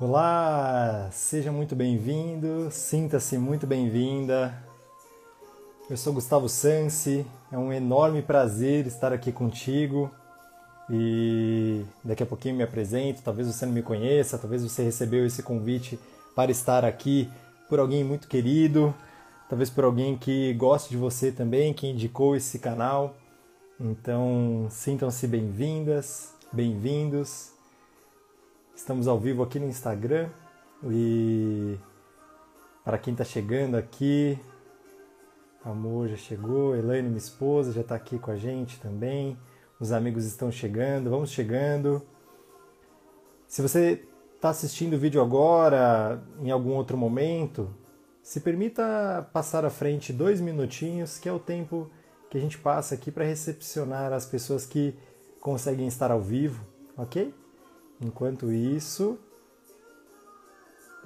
Olá, seja muito bem-vindo, sinta-se muito bem-vinda. Eu sou Gustavo Sansi, é um enorme prazer estar aqui contigo e daqui a pouquinho me apresento. Talvez você não me conheça, talvez você recebeu esse convite para estar aqui por alguém muito querido, talvez por alguém que goste de você também, que indicou esse canal. Então, sintam-se bem-vindas, bem-vindos. Estamos ao vivo aqui no Instagram e para quem está chegando aqui, Amor já chegou, Elaine, minha esposa, já está aqui com a gente também. Os amigos estão chegando, vamos chegando. Se você está assistindo o vídeo agora, em algum outro momento, se permita passar à frente dois minutinhos, que é o tempo que a gente passa aqui para recepcionar as pessoas que conseguem estar ao vivo, ok? Enquanto isso,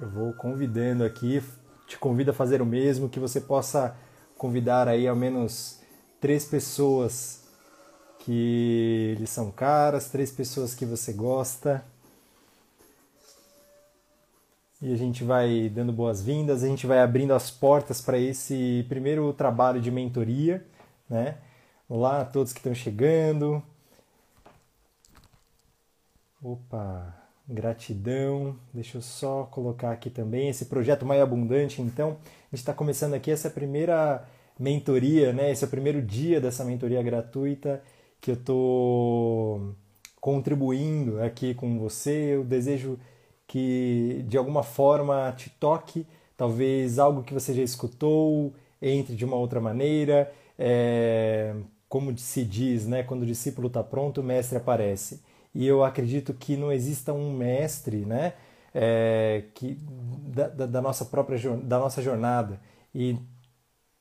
eu vou convidando aqui, te convido a fazer o mesmo, que você possa convidar aí ao menos três pessoas que lhe são caras, três pessoas que você gosta. E a gente vai dando boas-vindas, a gente vai abrindo as portas para esse primeiro trabalho de mentoria, né? Olá a todos que estão chegando. Opa, gratidão. Deixa eu só colocar aqui também esse projeto mais abundante. Então, a gente está começando aqui essa primeira mentoria, né? Esse é o primeiro dia dessa mentoria gratuita que eu estou contribuindo aqui com você. Eu desejo que de alguma forma te toque, talvez algo que você já escutou, entre de uma outra maneira. É, como se diz, né? Quando o discípulo está pronto, o mestre aparece e eu acredito que não exista um mestre né, é, que, da, da, nossa própria da nossa jornada. E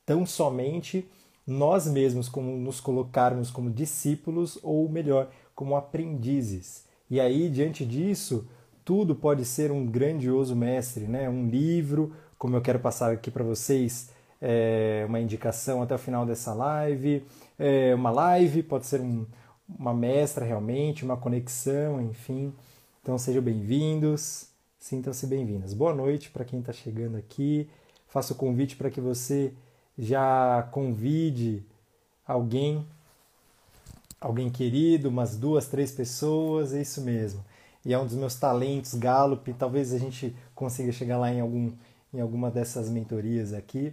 tão somente nós mesmos como nos colocarmos como discípulos ou melhor como aprendizes. E aí diante disso tudo pode ser um grandioso mestre né? Um livro como eu quero passar aqui para vocês é, uma indicação até o final dessa live é, uma live pode ser um, uma mestra realmente, uma conexão, enfim. Então sejam bem-vindos, sintam-se bem-vindas. Boa noite para quem está chegando aqui. Faço o convite para que você já convide alguém, alguém querido, umas duas, três pessoas, é isso mesmo. E é um dos meus talentos, Gallup. Talvez a gente consiga chegar lá em, algum, em alguma dessas mentorias aqui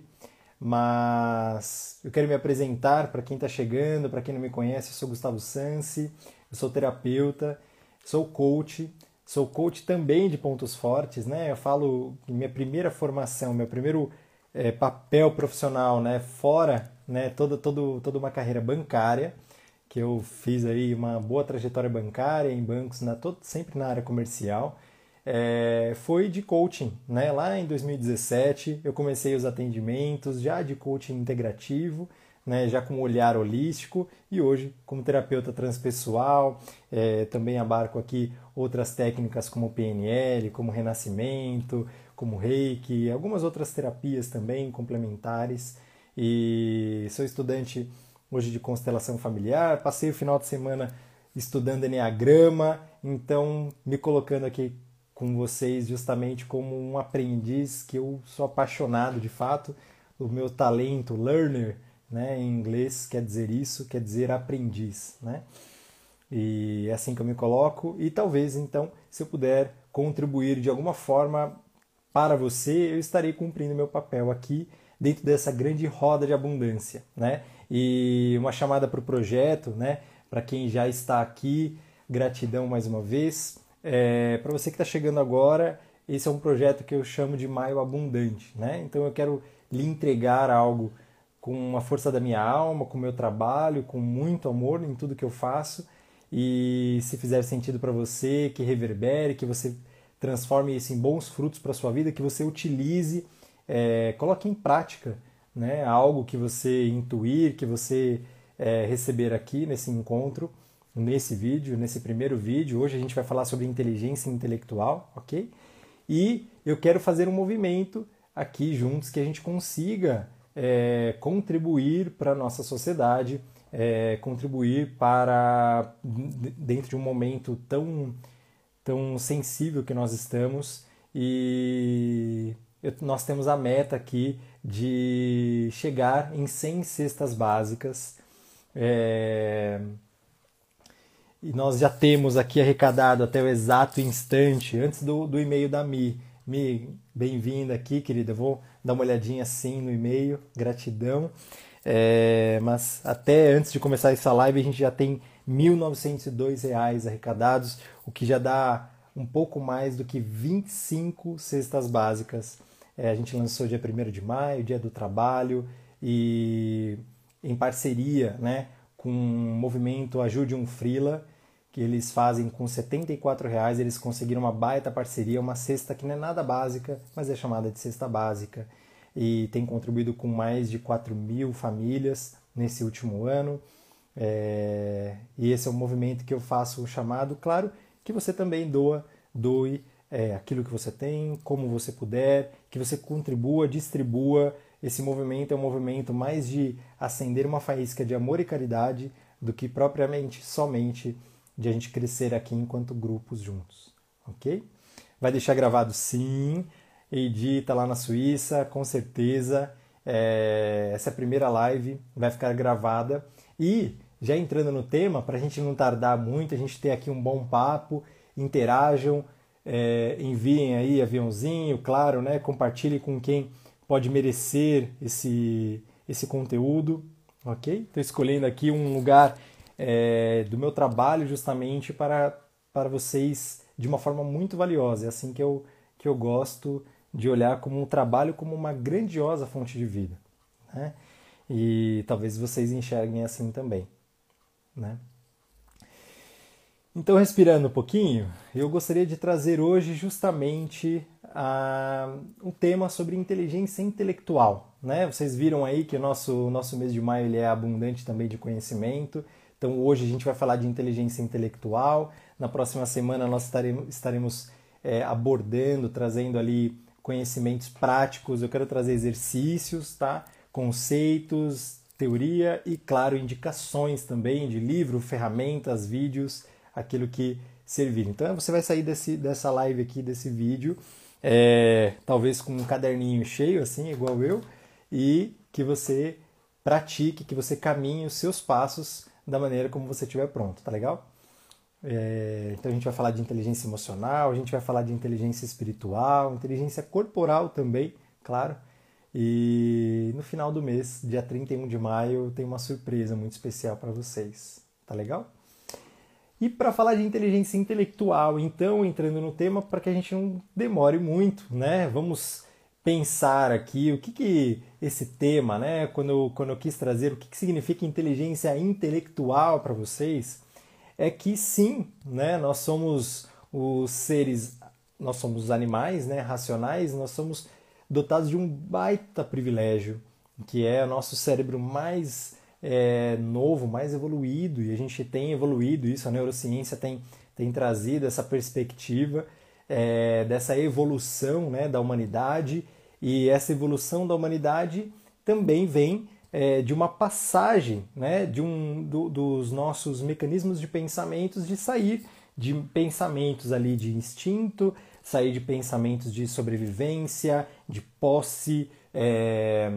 mas eu quero me apresentar para quem está chegando, para quem não me conhece, eu sou Gustavo Sansi, eu sou terapeuta, sou coach, sou coach também de pontos fortes, né? Eu falo minha primeira formação, meu primeiro é, papel profissional, né, fora, né, toda, todo, toda uma carreira bancária, que eu fiz aí uma boa trajetória bancária em bancos, na, todo, sempre na área comercial, é, foi de coaching. Né? Lá em 2017 eu comecei os atendimentos já de coaching integrativo, né? já com um olhar holístico e hoje como terapeuta transpessoal, é, também abarco aqui outras técnicas como PNL, como renascimento, como reiki, algumas outras terapias também complementares e sou estudante hoje de constelação familiar, passei o final de semana estudando Enneagrama, então me colocando aqui com vocês justamente como um aprendiz que eu sou apaixonado de fato. O meu talento, learner, né, em inglês quer dizer isso, quer dizer aprendiz, né? E é assim que eu me coloco e talvez então, se eu puder contribuir de alguma forma para você, eu estarei cumprindo meu papel aqui dentro dessa grande roda de abundância, né? E uma chamada para o projeto, né? Para quem já está aqui, gratidão mais uma vez. É, para você que está chegando agora, esse é um projeto que eu chamo de Maio Abundante, né? Então eu quero lhe entregar algo com a força da minha alma, com o meu trabalho, com muito amor em tudo que eu faço. E se fizer sentido para você, que reverbere, que você transforme isso em bons frutos para sua vida, que você utilize, é, coloque em prática, né? Algo que você intuir, que você é, receber aqui nesse encontro nesse vídeo, nesse primeiro vídeo. Hoje a gente vai falar sobre inteligência intelectual, ok? E eu quero fazer um movimento aqui juntos que a gente consiga é, contribuir para a nossa sociedade, é, contribuir para, dentro de um momento tão, tão sensível que nós estamos e nós temos a meta aqui de chegar em 100 cestas básicas. É... E nós já temos aqui arrecadado até o exato instante, antes do, do e-mail da Mi. Mi, bem-vinda aqui, querida. Vou dar uma olhadinha sim no e-mail, gratidão. É... Mas até antes de começar essa live, a gente já tem R$ 1.902 arrecadados, o que já dá um pouco mais do que 25 cestas básicas. É, a gente lançou dia 1 de maio, dia do trabalho, e em parceria né, com o movimento Ajude um Frila, que eles fazem com 74 reais, eles conseguiram uma baita parceria, uma cesta que não é nada básica, mas é chamada de cesta básica, e tem contribuído com mais de 4 mil famílias nesse último ano. É, e esse é um movimento que eu faço o chamado, claro, que você também doa, doe é, aquilo que você tem, como você puder, que você contribua, distribua. Esse movimento é um movimento mais de acender uma faísca de amor e caridade do que propriamente somente de a gente crescer aqui enquanto grupos juntos, ok? Vai deixar gravado sim, edita lá na Suíça, com certeza. Essa é a primeira live, vai ficar gravada. E já entrando no tema, para a gente não tardar muito, a gente ter aqui um bom papo, interajam, é, enviem aí aviãozinho, claro, né? Compartilhe com quem pode merecer esse, esse conteúdo, ok? Estou escolhendo aqui um lugar é, do meu trabalho justamente para, para vocês de uma forma muito valiosa. É assim que eu, que eu gosto de olhar como um trabalho como uma grandiosa fonte de vida, né? E talvez vocês enxerguem assim também né? Então, respirando um pouquinho, eu gostaria de trazer hoje justamente uh, um tema sobre inteligência intelectual. Né? Vocês viram aí que o nosso, nosso mês de maio ele é abundante também de conhecimento. Então, hoje a gente vai falar de inteligência intelectual. Na próxima semana, nós estaremos, estaremos é, abordando, trazendo ali conhecimentos práticos. Eu quero trazer exercícios, tá? conceitos, teoria e, claro, indicações também de livro, ferramentas, vídeos, aquilo que servir. Então você vai sair desse, dessa live aqui, desse vídeo, é, talvez com um caderninho cheio, assim, igual eu, e que você pratique, que você caminhe os seus passos da maneira como você estiver pronto, tá legal? É, então a gente vai falar de inteligência emocional, a gente vai falar de inteligência espiritual, inteligência corporal também, claro. E no final do mês, dia 31 de maio, tem uma surpresa muito especial para vocês. Tá legal? E para falar de inteligência intelectual, então, entrando no tema, para que a gente não demore muito, né? Vamos pensar aqui o que, que esse tema, né? Quando eu, quando eu quis trazer o que, que significa inteligência intelectual para vocês, é que sim, né? Nós somos os seres, nós somos animais, né? Racionais, nós somos dotados de um baita privilégio, que é o nosso cérebro mais é, novo, mais evoluído, e a gente tem evoluído isso, a neurociência tem, tem trazido essa perspectiva é, dessa evolução né, da humanidade, e essa evolução da humanidade também vem é, de uma passagem né, de um do, dos nossos mecanismos de pensamentos de sair de pensamentos ali de instinto, sair de pensamentos de sobrevivência, de posse, é,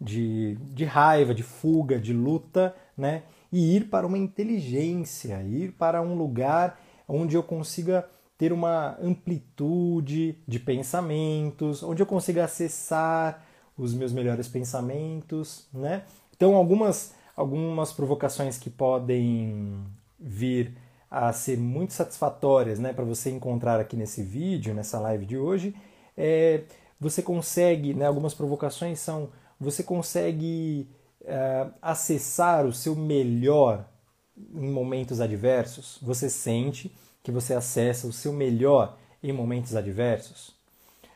de, de raiva, de fuga, de luta, né? E ir para uma inteligência, ir para um lugar onde eu consiga ter uma amplitude de pensamentos, onde eu consiga acessar os meus melhores pensamentos, né? Então algumas algumas provocações que podem vir a ser muito satisfatórias né, para você encontrar aqui nesse vídeo, nessa live de hoje, é, você consegue, né, algumas provocações são, você consegue é, acessar o seu melhor em momentos adversos? Você sente que você acessa o seu melhor em momentos adversos?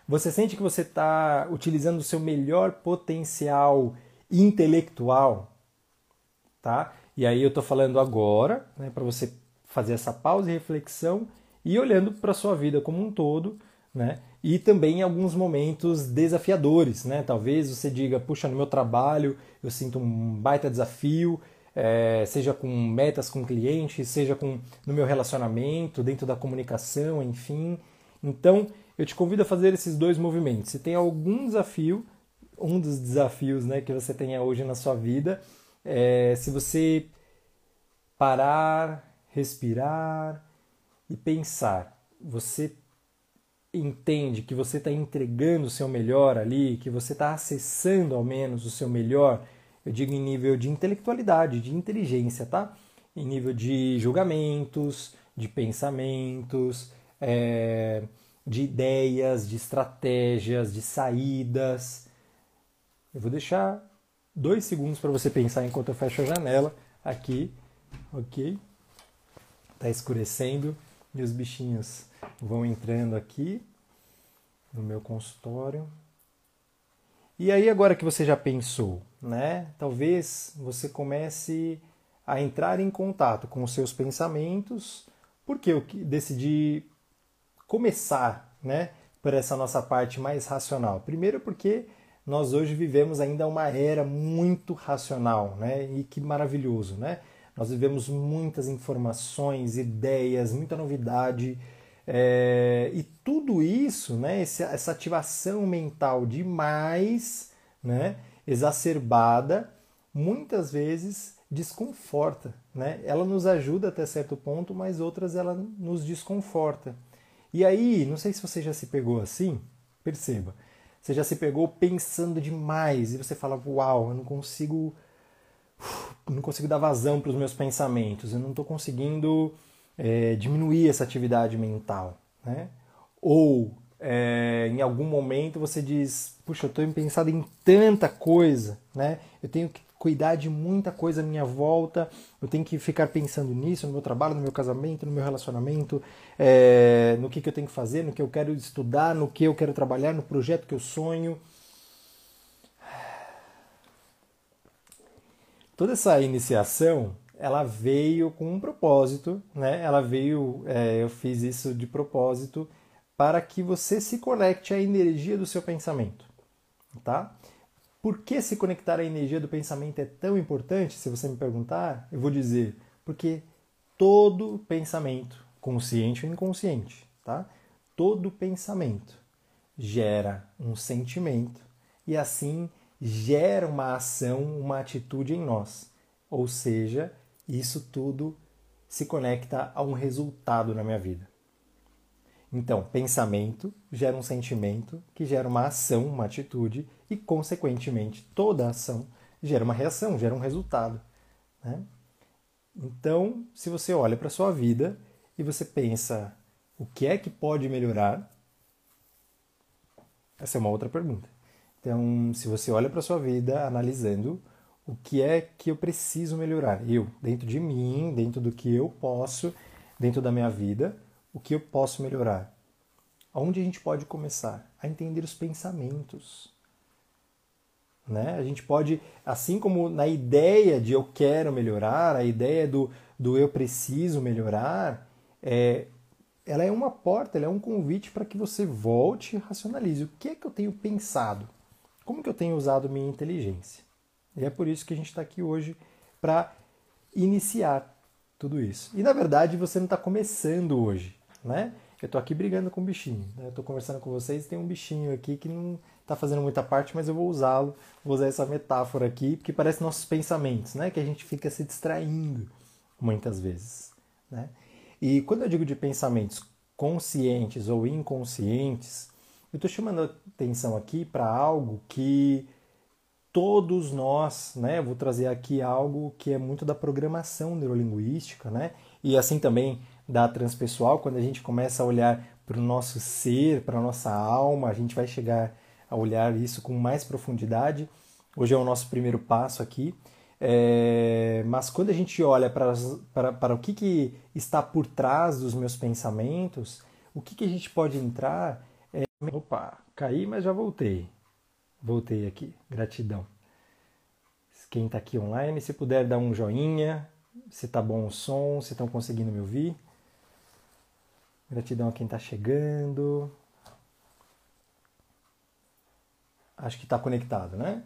Você sente que você está utilizando o seu melhor potencial intelectual? Tá? E aí eu estou falando agora, né, para você fazer essa pausa e reflexão e olhando para a sua vida como um todo, né? E também em alguns momentos desafiadores, né? Talvez você diga, puxa, no meu trabalho eu sinto um baita desafio, é, seja com metas com clientes, seja com no meu relacionamento, dentro da comunicação, enfim. Então, eu te convido a fazer esses dois movimentos. Se tem algum desafio, um dos desafios né, que você tenha hoje na sua vida, é, se você parar, respirar e pensar, você entende que você está entregando o seu melhor ali, que você está acessando ao menos o seu melhor, eu digo em nível de intelectualidade, de inteligência, tá? Em nível de julgamentos, de pensamentos, é, de ideias, de estratégias, de saídas. Eu vou deixar dois segundos para você pensar enquanto eu fecho a janela aqui, ok? Tá escurecendo e os bichinhos vão entrando aqui no meu consultório. E aí agora que você já pensou, né? Talvez você comece a entrar em contato com os seus pensamentos, porque eu decidi começar, né, por essa nossa parte mais racional. Primeiro porque nós hoje vivemos ainda uma era muito racional, né? E que maravilhoso, né? Nós vivemos muitas informações, ideias, muita novidade, é, e tudo isso, né, essa ativação mental demais, né, exacerbada, muitas vezes desconforta. Né? Ela nos ajuda até certo ponto, mas outras ela nos desconforta. E aí, não sei se você já se pegou assim, perceba, você já se pegou pensando demais e você fala, uau, eu não consigo, não consigo dar vazão para os meus pensamentos, eu não estou conseguindo é, diminuir essa atividade mental. Né? Ou é, em algum momento você diz, puxa, eu estou pensando em tanta coisa, né? eu tenho que cuidar de muita coisa à minha volta, eu tenho que ficar pensando nisso, no meu trabalho, no meu casamento, no meu relacionamento, é, no que, que eu tenho que fazer, no que eu quero estudar, no que eu quero trabalhar, no projeto que eu sonho. Toda essa iniciação ela veio com um propósito, né? Ela veio, é, eu fiz isso de propósito para que você se conecte à energia do seu pensamento, tá? Por que se conectar à energia do pensamento é tão importante? Se você me perguntar, eu vou dizer porque todo pensamento, consciente ou inconsciente, tá? Todo pensamento gera um sentimento e assim gera uma ação, uma atitude em nós. Ou seja, isso tudo se conecta a um resultado na minha vida. Então, pensamento gera um sentimento que gera uma ação, uma atitude, e, consequentemente, toda ação gera uma reação, gera um resultado. Né? Então, se você olha para a sua vida e você pensa o que é que pode melhorar, essa é uma outra pergunta. Então, se você olha para a sua vida analisando o que é que eu preciso melhorar? Eu, dentro de mim, dentro do que eu posso, dentro da minha vida, o que eu posso melhorar? Aonde a gente pode começar? A entender os pensamentos. Né? A gente pode, assim como na ideia de eu quero melhorar, a ideia do, do eu preciso melhorar, é, ela é uma porta, ela é um convite para que você volte e racionalize. O que é que eu tenho pensado? Como que eu tenho usado minha inteligência? E é por isso que a gente está aqui hoje para iniciar tudo isso. E na verdade você não está começando hoje, né? Eu estou aqui brigando com o bichinho. Né? Eu estou conversando com vocês e tem um bichinho aqui que não está fazendo muita parte, mas eu vou usá-lo, vou usar essa metáfora aqui, porque parece nossos pensamentos, né? Que a gente fica se distraindo muitas vezes, né? E quando eu digo de pensamentos conscientes ou inconscientes, eu estou chamando a atenção aqui para algo que todos nós, né? Vou trazer aqui algo que é muito da programação neurolinguística, né? E assim também da transpessoal, quando a gente começa a olhar para o nosso ser, para a nossa alma, a gente vai chegar a olhar isso com mais profundidade. Hoje é o nosso primeiro passo aqui. É, mas quando a gente olha para, para, o que, que está por trás dos meus pensamentos, o que, que a gente pode entrar. É... Opa, caí, mas já voltei. Voltei aqui. Gratidão. Quem está aqui online, se puder dar um joinha, se está bom o som, se estão conseguindo me ouvir. Gratidão a quem está chegando. Acho que está conectado, né?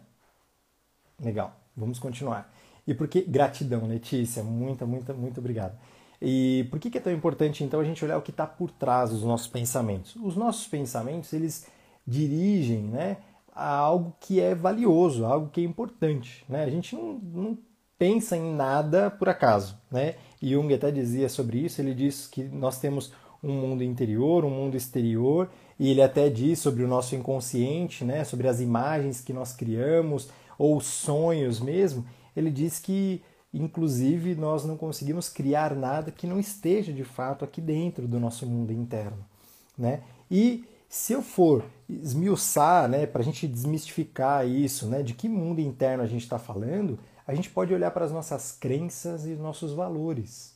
Legal, vamos continuar. E por que gratidão, Letícia? Muita, muita, muito obrigado. E por que é tão importante então a gente olhar o que está por trás dos nossos pensamentos? Os nossos pensamentos eles dirigem, né, a algo que é valioso, algo que é importante, né? A gente não, não pensa em nada por acaso, né? Jung até dizia sobre isso. Ele diz que nós temos um mundo interior, um mundo exterior, e ele até diz sobre o nosso inconsciente, né, sobre as imagens que nós criamos ou sonhos mesmo. Ele diz que inclusive nós não conseguimos criar nada que não esteja de fato aqui dentro do nosso mundo interno, né? E se eu for esmiuçar, né, para a gente desmistificar isso, né, de que mundo interno a gente está falando, a gente pode olhar para as nossas crenças e nossos valores,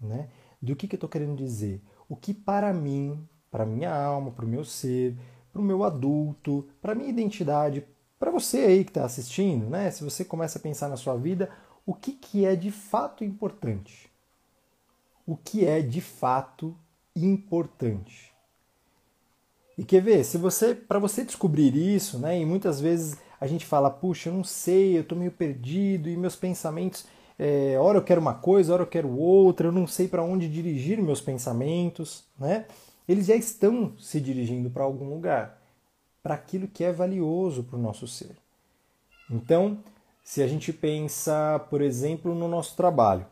né? Do que, que eu estou querendo dizer? o que para mim, para minha alma, para o meu ser, para o meu adulto, para minha identidade, para você aí que está assistindo, né? Se você começa a pensar na sua vida, o que, que é de fato importante? O que é de fato importante? E quer ver, se você, para você descobrir isso, né? E muitas vezes a gente fala, puxa, eu não sei, eu estou meio perdido e meus pensamentos é, eu quero uma coisa, hora eu quero outra, eu não sei para onde dirigir meus pensamentos, né? Eles já estão se dirigindo para algum lugar, para aquilo que é valioso para o nosso ser. Então, se a gente pensa, por exemplo, no nosso trabalho,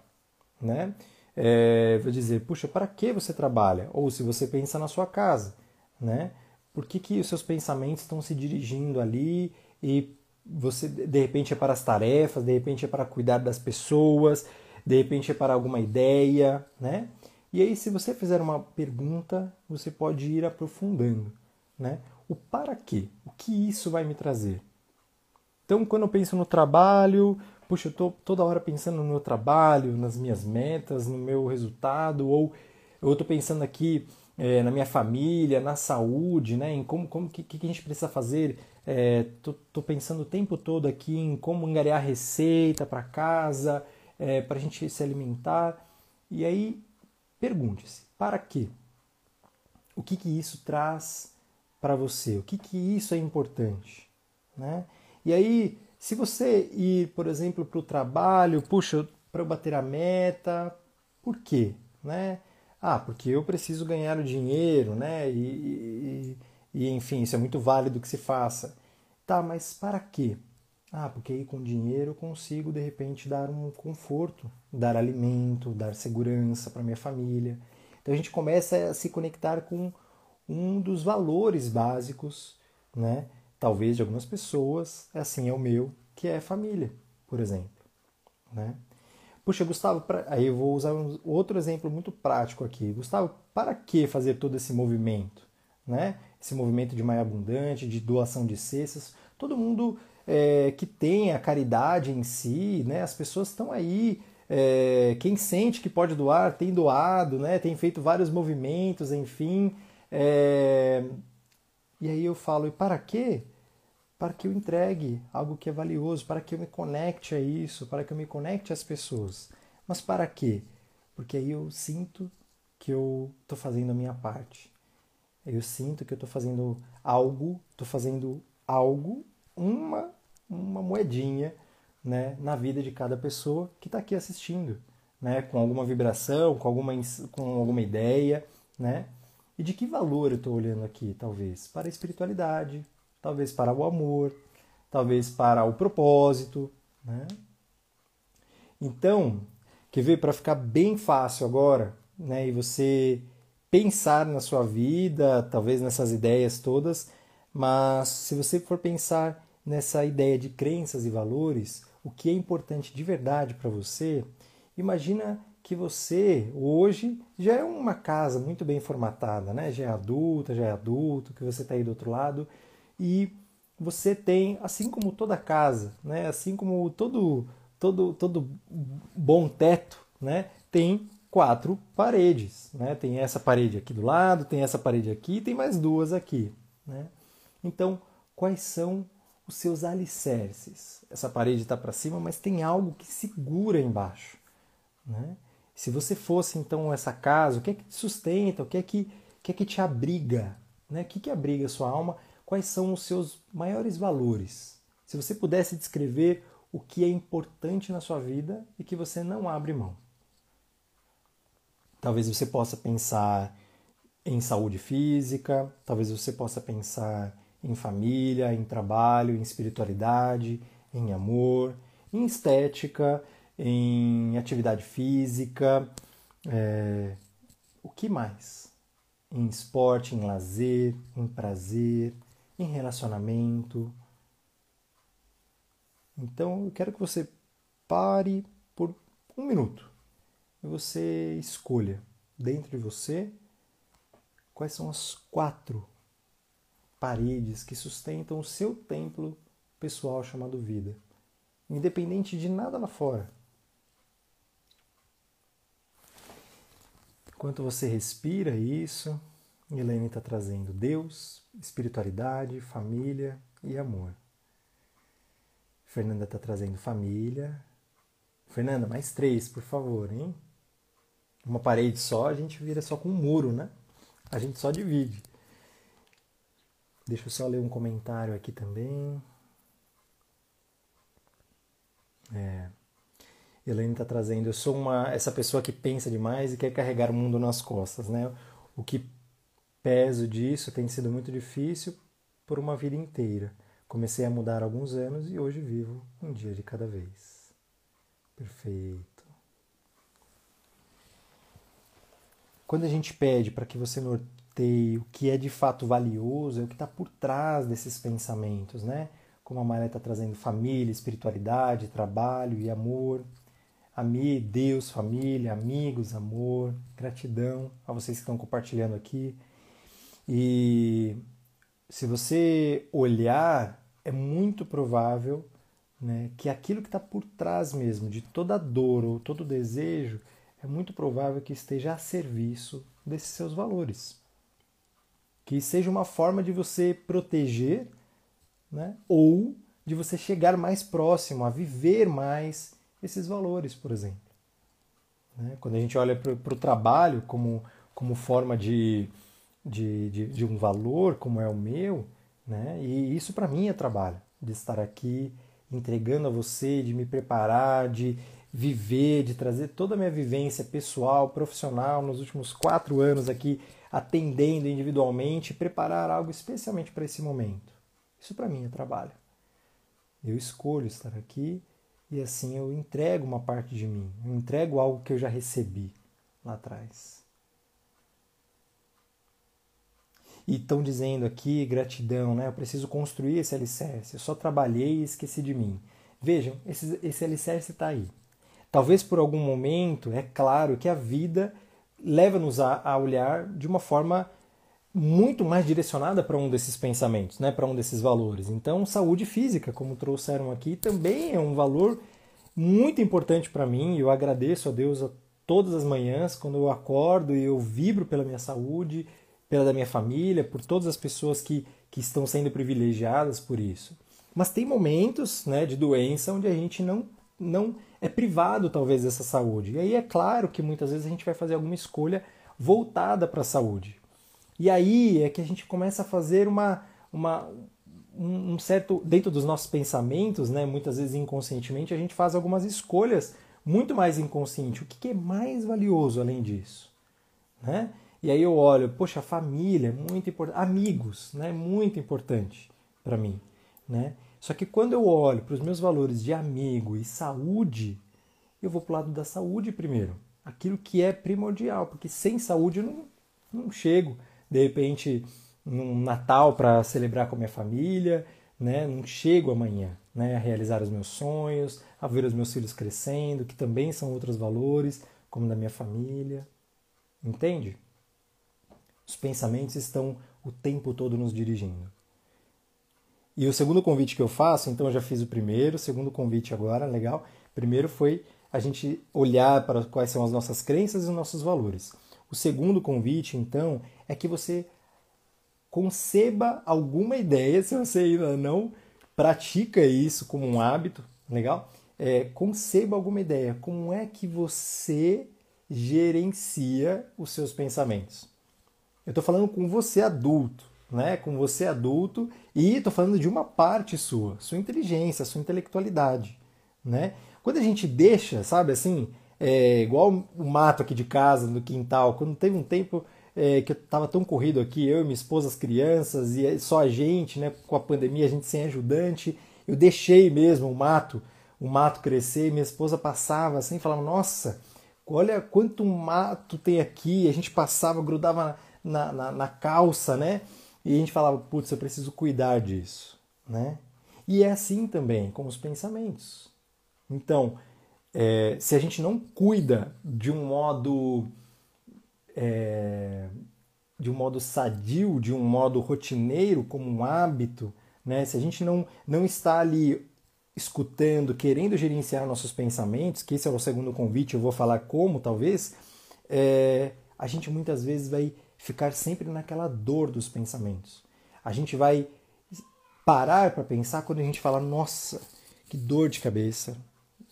né? É, vou dizer, puxa, para que você trabalha? Ou se você pensa na sua casa, né? Por que, que os seus pensamentos estão se dirigindo ali e você de repente é para as tarefas, de repente é para cuidar das pessoas, de repente é para alguma ideia, né? E aí, se você fizer uma pergunta, você pode ir aprofundando, né? O para quê? O que isso vai me trazer? Então, quando eu penso no trabalho, puxa, eu estou toda hora pensando no meu trabalho, nas minhas metas, no meu resultado, ou eu estou pensando aqui é, na minha família, na saúde, né, em como, como que, que a gente precisa fazer. É, tô, tô, pensando o tempo todo aqui em como angariar receita para casa, é, para a gente se alimentar. E aí, pergunte-se, para quê? O que, que isso traz para você? O que, que isso é importante? Né? E aí, se você ir, por exemplo, para o trabalho, puxa, para eu bater a meta, por quê? Né? Ah, porque eu preciso ganhar o dinheiro, né? E, e, e, enfim, isso é muito válido que se faça. Tá, mas para quê? Ah, porque aí com dinheiro eu consigo de repente dar um conforto, dar alimento, dar segurança para minha família. Então a gente começa a se conectar com um dos valores básicos, né? Talvez de algumas pessoas, assim é o meu, que é família, por exemplo, né? Puxa, Gustavo, pra... aí eu vou usar um outro exemplo muito prático aqui. Gustavo, para que fazer todo esse movimento? Né? Esse movimento de Maia Abundante, de doação de cestas. Todo mundo é, que tem a caridade em si, né? as pessoas estão aí. É, quem sente que pode doar tem doado, né? tem feito vários movimentos, enfim. É... E aí eu falo, e para quê? Para que eu entregue algo que é valioso, para que eu me conecte a isso, para que eu me conecte às pessoas. Mas para quê? Porque aí eu sinto que eu estou fazendo a minha parte. Eu sinto que eu estou fazendo algo, estou fazendo algo, uma, uma moedinha né, na vida de cada pessoa que está aqui assistindo, né, com alguma vibração, com alguma, com alguma ideia, né? E de que valor eu estou olhando aqui, talvez? Para a espiritualidade, talvez para o amor, talvez para o propósito. Né? Então, quer ver para ficar bem fácil agora, né, e você pensar na sua vida, talvez nessas ideias todas, mas se você for pensar nessa ideia de crenças e valores, o que é importante de verdade para você, imagina que você hoje já é uma casa muito bem formatada, né? Já é adulta, já é adulto, que você está aí do outro lado e você tem, assim como toda casa, né, assim como todo, todo, todo bom teto, né, tem quatro paredes. Né? Tem essa parede aqui do lado, tem essa parede aqui e tem mais duas aqui. Né? Então, quais são os seus alicerces? Essa parede está para cima, mas tem algo que segura embaixo. Né? Se você fosse então essa casa, o que é que te sustenta? O que é que, o que, é que te abriga? Né? O que, que abriga a sua alma? Quais são os seus maiores valores. Se você pudesse descrever o que é importante na sua vida e que você não abre mão. Talvez você possa pensar em saúde física, talvez você possa pensar em família, em trabalho, em espiritualidade, em amor, em estética, em atividade física, é... o que mais? Em esporte, em lazer, em prazer, em relacionamento. Então eu quero que você pare por um minuto e você escolha dentro de você quais são as quatro paredes que sustentam o seu templo pessoal chamado vida, independente de nada lá fora. Enquanto você respira isso, Helene está trazendo Deus, espiritualidade, família e amor. Fernanda está trazendo família. Fernanda, mais três, por favor, hein? Uma parede só, a gente vira só com um muro, né? A gente só divide. Deixa eu só ler um comentário aqui também. É. Elaine está trazendo. Eu sou uma essa pessoa que pensa demais e quer carregar o mundo nas costas, né? O que peso disso tem sido muito difícil por uma vida inteira. Comecei a mudar alguns anos e hoje vivo um dia de cada vez. Perfeito. Quando a gente pede para que você norteie o que é de fato valioso, é o que está por trás desses pensamentos, né? Como a Maria está trazendo família, espiritualidade, trabalho e amor. A mim, Deus, família, amigos, amor, gratidão a vocês que estão compartilhando aqui. E se você olhar, é muito provável né, que aquilo que está por trás mesmo de toda dor ou todo desejo é muito provável que esteja a serviço desses seus valores. Que seja uma forma de você proteger né? ou de você chegar mais próximo, a viver mais esses valores, por exemplo. Né? Quando a gente olha para o trabalho como, como forma de, de, de, de, um valor, como é o meu, né? e isso para mim é trabalho, de estar aqui entregando a você, de me preparar, de viver, de trazer toda a minha vivência pessoal, profissional nos últimos quatro anos aqui, atendendo individualmente, preparar algo especialmente para esse momento. Isso para mim é trabalho. Eu escolho estar aqui e assim eu entrego uma parte de mim, eu entrego algo que eu já recebi lá atrás. E estão dizendo aqui gratidão, né? Eu preciso construir esse alicerce. Eu só trabalhei e esqueci de mim. Vejam, esse, esse alicerce está aí. Talvez por algum momento, é claro que a vida leva-nos a, a, olhar de uma forma muito mais direcionada para um desses pensamentos, né, para um desses valores. Então, saúde física, como trouxeram aqui, também é um valor muito importante para mim. Eu agradeço a Deus a todas as manhãs quando eu acordo e eu vibro pela minha saúde, pela da minha família, por todas as pessoas que, que estão sendo privilegiadas por isso. Mas tem momentos né, de doença onde a gente não, não é privado talvez dessa saúde. E aí é claro que muitas vezes a gente vai fazer alguma escolha voltada para a saúde. E aí é que a gente começa a fazer uma, uma um certo dentro dos nossos pensamentos, né, muitas vezes inconscientemente a gente faz algumas escolhas muito mais inconsciente. O que é mais valioso além disso, né? E aí eu olho, poxa, família, muito importante, amigos, né, muito importante para mim, né? Só que quando eu olho para os meus valores de amigo e saúde, eu vou para o lado da saúde primeiro. Aquilo que é primordial, porque sem saúde eu não, não chego, de repente, num Natal para celebrar com a minha família, né? não chego amanhã né? a realizar os meus sonhos, a ver os meus filhos crescendo, que também são outros valores, como da minha família. Entende? Os pensamentos estão o tempo todo nos dirigindo. E o segundo convite que eu faço, então eu já fiz o primeiro, o segundo convite agora, legal. Primeiro foi a gente olhar para quais são as nossas crenças e os nossos valores. O segundo convite, então, é que você conceba alguma ideia, se você ainda não pratica isso como um hábito, legal? É, conceba alguma ideia. Como é que você gerencia os seus pensamentos? Eu estou falando com você adulto né, com você adulto, e estou falando de uma parte sua, sua inteligência, sua intelectualidade. né? Quando a gente deixa, sabe, assim, é, igual o mato aqui de casa, no quintal, quando teve um tempo é, que eu estava tão corrido aqui, eu, minha esposa, as crianças, e só a gente, né, com a pandemia, a gente sem ajudante, eu deixei mesmo o mato, o mato crescer, e minha esposa passava assim, falava, nossa, olha quanto mato tem aqui, a gente passava, grudava na, na, na calça, né, e a gente falava, putz, eu preciso cuidar disso, né, e é assim também com os pensamentos. Então, é, se a gente não cuida de um modo é, de um modo sadio, de um modo rotineiro, como um hábito, né? se a gente não, não está ali escutando, querendo gerenciar nossos pensamentos, que esse é o segundo convite, eu vou falar como talvez, é, a gente muitas vezes vai ficar sempre naquela dor dos pensamentos. A gente vai parar para pensar quando a gente fala, nossa, que dor de cabeça,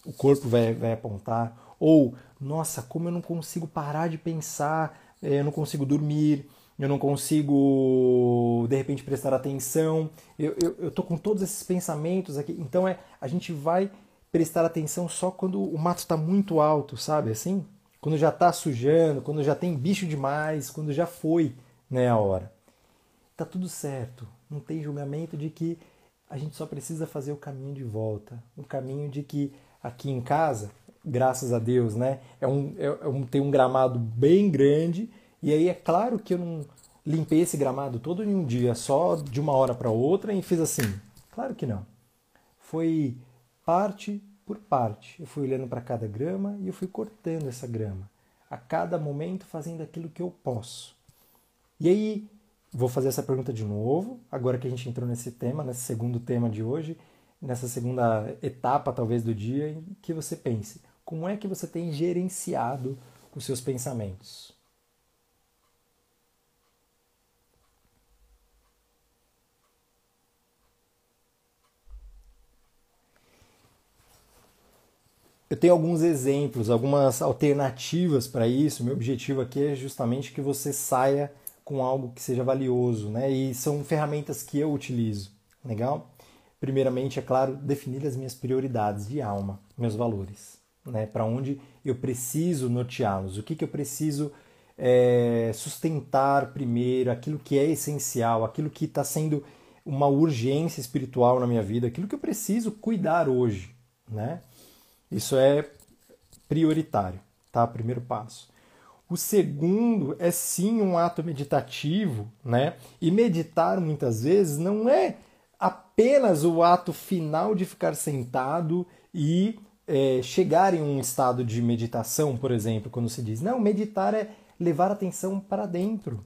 o corpo vai, vai apontar, ou nossa, como eu não consigo parar de pensar, eh, eu não consigo dormir, eu não consigo de repente prestar atenção, eu, eu, eu tô com todos esses pensamentos aqui. Então é a gente vai prestar atenção só quando o mato está muito alto, sabe assim? Quando já está sujando, quando já tem bicho demais, quando já foi né, a hora. Tá tudo certo, não tem julgamento de que a gente só precisa fazer o caminho de volta, um caminho de que aqui em casa graças a Deus, né? É um, é, é um, tem um gramado bem grande, e aí é claro que eu não limpei esse gramado todo em um dia, só de uma hora para outra, e fiz assim. Claro que não. Foi parte por parte. Eu fui olhando para cada grama e eu fui cortando essa grama. A cada momento fazendo aquilo que eu posso. E aí, vou fazer essa pergunta de novo, agora que a gente entrou nesse tema, nesse segundo tema de hoje, nessa segunda etapa talvez do dia, em que você pense: como é que você tem gerenciado os seus pensamentos? Eu tenho alguns exemplos, algumas alternativas para isso. Meu objetivo aqui é justamente que você saia com algo que seja valioso, né? E são ferramentas que eu utilizo. Legal? Primeiramente, é claro, definir as minhas prioridades de alma, meus valores né? para onde eu preciso norteá-los, o que, que eu preciso é, sustentar primeiro, aquilo que é essencial, aquilo que está sendo uma urgência espiritual na minha vida, aquilo que eu preciso cuidar hoje. Né? Isso é prioritário, tá? Primeiro passo. O segundo é sim um ato meditativo, né? E meditar muitas vezes não é apenas o ato final de ficar sentado e é, chegar em um estado de meditação, por exemplo, quando se diz, não, meditar é levar a atenção para dentro,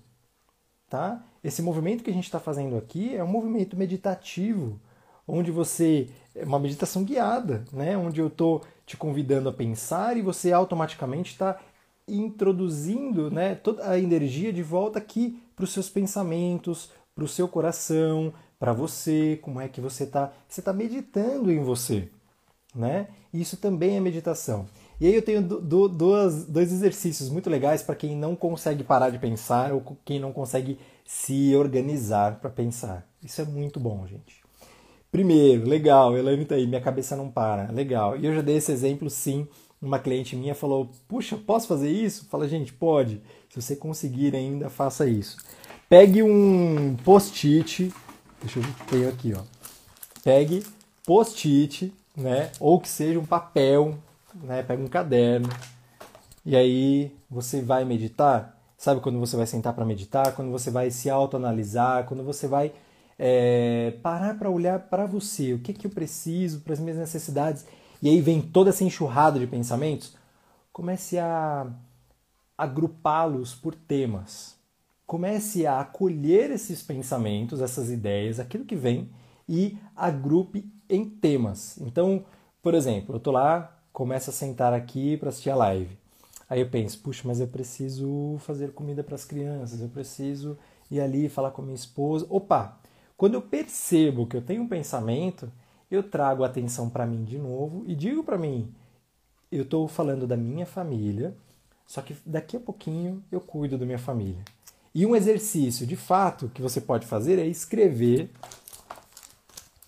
tá? Esse movimento que a gente está fazendo aqui é um movimento meditativo, onde você é uma meditação guiada, né? Onde eu estou te convidando a pensar e você automaticamente está introduzindo, né, toda a energia de volta aqui para os seus pensamentos, para o seu coração, para você, como é que você está, você está meditando em você, né? Isso também é meditação. E aí eu tenho do, duas, dois exercícios muito legais para quem não consegue parar de pensar ou quem não consegue se organizar para pensar. Isso é muito bom, gente. Primeiro, legal, Elaine tá aí, minha cabeça não para, legal. E eu já dei esse exemplo, sim. Uma cliente minha falou: Puxa, posso fazer isso? Fala, gente, pode. Se você conseguir ainda, faça isso. Pegue um post-it. Deixa eu ver, aqui, ó. Pegue post-it né? Ou que seja um papel, né? Pega um caderno e aí você vai meditar. Sabe quando você vai sentar para meditar? Quando você vai se autoanalisar? Quando você vai é, parar para olhar para você, o que, que eu preciso para as minhas necessidades? E aí vem toda essa enxurrada de pensamentos. Comece a agrupá-los por temas. Comece a acolher esses pensamentos, essas ideias, aquilo que vem e agrupe em temas. Então, por exemplo, eu tô lá, começo a sentar aqui para assistir a live. Aí eu penso, puxa, mas eu preciso fazer comida para as crianças, eu preciso ir ali falar com a minha esposa. Opa! Quando eu percebo que eu tenho um pensamento, eu trago a atenção para mim de novo e digo para mim, eu estou falando da minha família, só que daqui a pouquinho eu cuido da minha família. E um exercício, de fato, que você pode fazer é escrever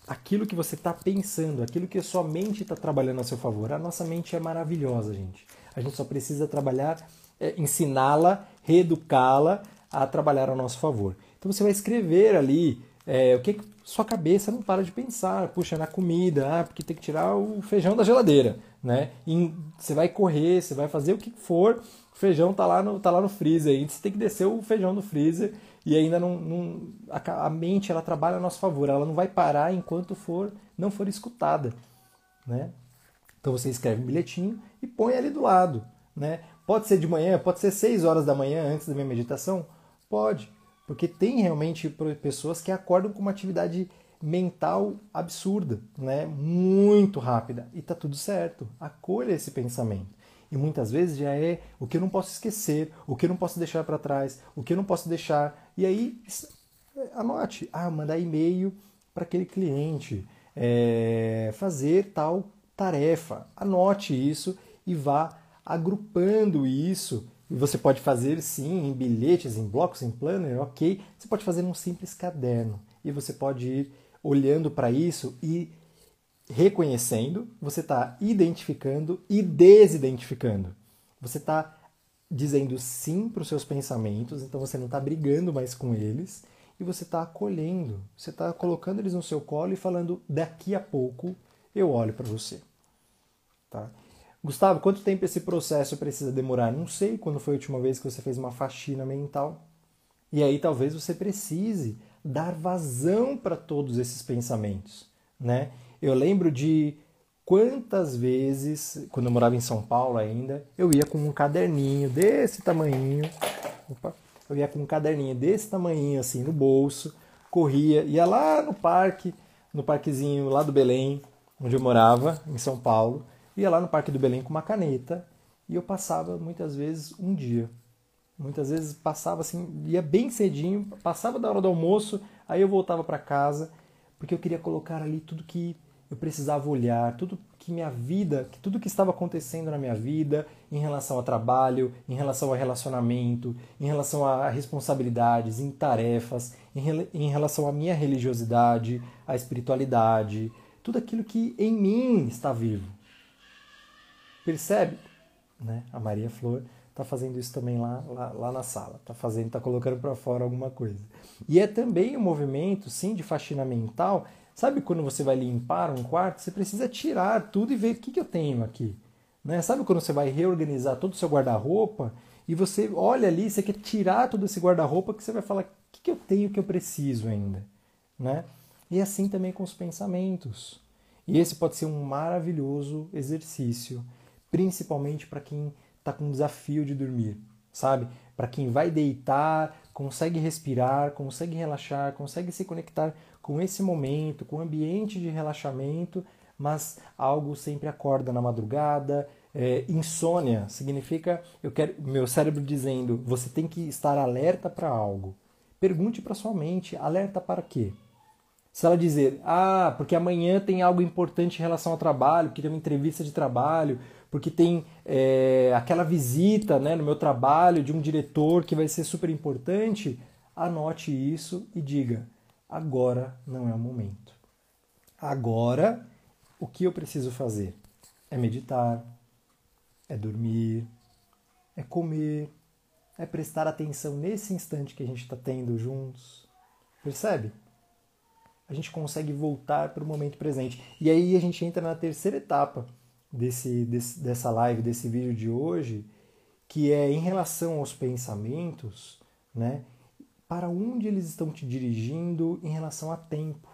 aquilo que você está pensando, aquilo que a sua mente está trabalhando a seu favor. A nossa mente é maravilhosa, gente. A gente só precisa trabalhar, é, ensiná-la, reeducá-la a trabalhar a nosso favor. Então você vai escrever ali é, o que, que sua cabeça não para de pensar. Puxa, na comida, ah, porque tem que tirar o feijão da geladeira, né? E você vai correr, você vai fazer o que for, o feijão tá lá no, tá lá no freezer, aí você tem que descer o feijão do freezer e ainda não, não a, a, mente ela trabalha a nosso favor, ela não vai parar enquanto for não for escutada, né? Então você escreve um bilhetinho e põe ali do lado, né? Pode ser de manhã, pode ser 6 horas da manhã antes da minha meditação, pode, porque tem realmente pessoas que acordam com uma atividade mental absurda, né? Muito rápida e tá tudo certo. Acolha esse pensamento. E muitas vezes já é o que eu não posso esquecer, o que eu não posso deixar para trás, o que eu não posso deixar. E aí, anote. Ah, mandar e-mail para aquele cliente, é, fazer tal tarefa. Anote isso e vá agrupando isso. E você pode fazer sim em bilhetes, em blocos, em planner, ok. Você pode fazer num simples caderno. E você pode ir olhando para isso e reconhecendo, você está identificando e desidentificando. Você está dizendo sim para os seus pensamentos, então você não está brigando mais com eles e você está acolhendo, você está colocando eles no seu colo e falando: daqui a pouco eu olho para você. Tá? Gustavo, quanto tempo esse processo precisa demorar? Não sei quando foi a última vez que você fez uma faxina mental. E aí talvez você precise dar vazão para todos esses pensamentos, né? Eu lembro de quantas vezes, quando eu morava em São Paulo ainda, eu ia com um caderninho desse tamanhinho, opa, eu ia com um caderninho desse tamanhinho assim no bolso, corria, ia lá no parque, no parquezinho lá do Belém, onde eu morava, em São Paulo, ia lá no Parque do Belém com uma caneta e eu passava muitas vezes um dia. Muitas vezes passava assim, ia bem cedinho, passava da hora do almoço, aí eu voltava para casa, porque eu queria colocar ali tudo que eu precisava olhar tudo que minha vida, tudo que estava acontecendo na minha vida em relação ao trabalho, em relação ao relacionamento, em relação a responsabilidades, em tarefas, em, em relação à minha religiosidade, à espiritualidade, tudo aquilo que em mim está vivo. Percebe? Né? A Maria Flor está fazendo isso também lá, lá, lá na sala, está fazendo, está colocando para fora alguma coisa. E é também um movimento, sim, de faxina mental Sabe quando você vai limpar um quarto, você precisa tirar tudo e ver o que, que eu tenho aqui. Né? Sabe quando você vai reorganizar todo o seu guarda-roupa e você olha ali, você quer tirar todo esse guarda-roupa que você vai falar o que, que eu tenho que eu preciso ainda. Né? E assim também com os pensamentos. E esse pode ser um maravilhoso exercício, principalmente para quem está com desafio de dormir, sabe? Para quem vai deitar, consegue respirar, consegue relaxar, consegue se conectar com esse momento, com o ambiente de relaxamento, mas algo sempre acorda na madrugada. É, insônia significa eu quero meu cérebro dizendo você tem que estar alerta para algo. Pergunte para sua mente, alerta para quê? Se ela dizer, ah, porque amanhã tem algo importante em relação ao trabalho, porque tem uma entrevista de trabalho, porque tem é, aquela visita né, no meu trabalho de um diretor que vai ser super importante, anote isso e diga: agora não é o momento. Agora, o que eu preciso fazer? É meditar, é dormir, é comer, é prestar atenção nesse instante que a gente está tendo juntos. Percebe? A gente consegue voltar para o momento presente. E aí a gente entra na terceira etapa desse, desse, dessa live, desse vídeo de hoje, que é em relação aos pensamentos, né? para onde eles estão te dirigindo em relação a tempo.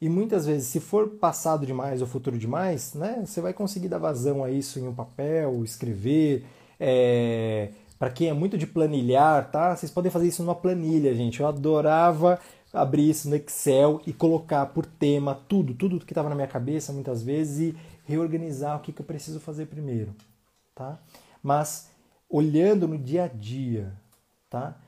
E muitas vezes, se for passado demais ou futuro demais, né, você vai conseguir dar vazão a isso em um papel, escrever. É... Para quem é muito de planilhar, tá? Vocês podem fazer isso numa planilha, gente. Eu adorava abrir isso no Excel e colocar por tema tudo, tudo que estava na minha cabeça muitas vezes e reorganizar o que, que eu preciso fazer primeiro, tá? Mas olhando no dia a dia, tá?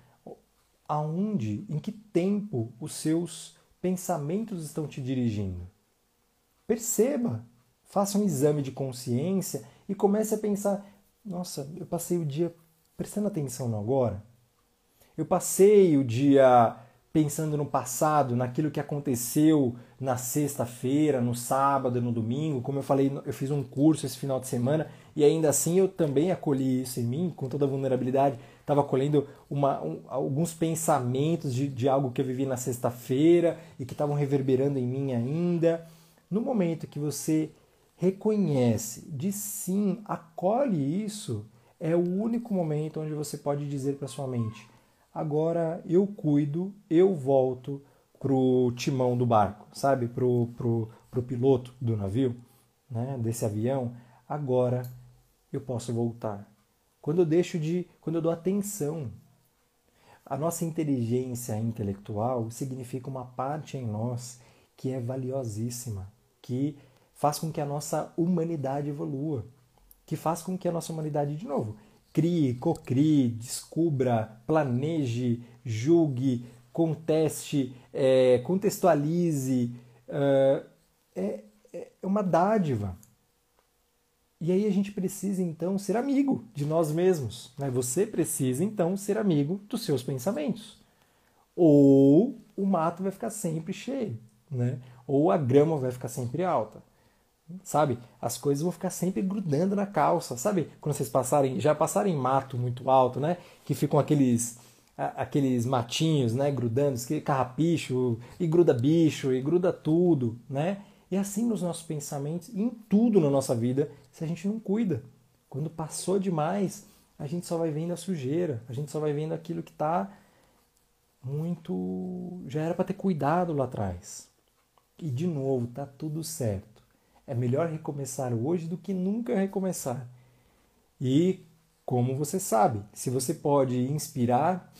Aonde, em que tempo os seus pensamentos estão te dirigindo? Perceba, faça um exame de consciência e comece a pensar: nossa, eu passei o dia prestando atenção no agora. Eu passei o dia pensando no passado, naquilo que aconteceu na sexta-feira, no sábado, no domingo. Como eu falei, eu fiz um curso esse final de semana e ainda assim eu também acolhi isso em mim, com toda a vulnerabilidade. Estava acolhendo uma, um, alguns pensamentos de, de algo que eu vivi na sexta-feira e que estavam reverberando em mim ainda. No momento que você reconhece, diz sim, acolhe isso, é o único momento onde você pode dizer para sua mente: agora eu cuido, eu volto pro timão do barco, sabe? Pro, pro, pro piloto do navio, né? Desse avião. Agora eu posso voltar. Quando eu deixo de, quando eu dou atenção, a nossa inteligência intelectual significa uma parte em nós que é valiosíssima, que faz com que a nossa humanidade evolua, que faz com que a nossa humanidade, de novo, crie, cocrie, descubra, planeje, julgue, conteste, é, contextualize. É, é, é uma dádiva. E aí a gente precisa então ser amigo de nós mesmos. Né? Você precisa então ser amigo dos seus pensamentos. Ou o mato vai ficar sempre cheio, né? ou a grama vai ficar sempre alta sabe? As coisas vão ficar sempre grudando na calça, sabe? Quando vocês passarem, já passaram em mato muito alto, né? Que ficam aqueles aqueles matinhos, né, grudando, carrapicho, e gruda bicho, e gruda tudo, né? E assim nos nossos pensamentos, em tudo na nossa vida, se a gente não cuida. Quando passou demais, a gente só vai vendo a sujeira, a gente só vai vendo aquilo que está muito. já era para ter cuidado lá atrás. E de novo, tá tudo certo. É melhor recomeçar hoje do que nunca recomeçar. E, como você sabe, se você pode inspirar,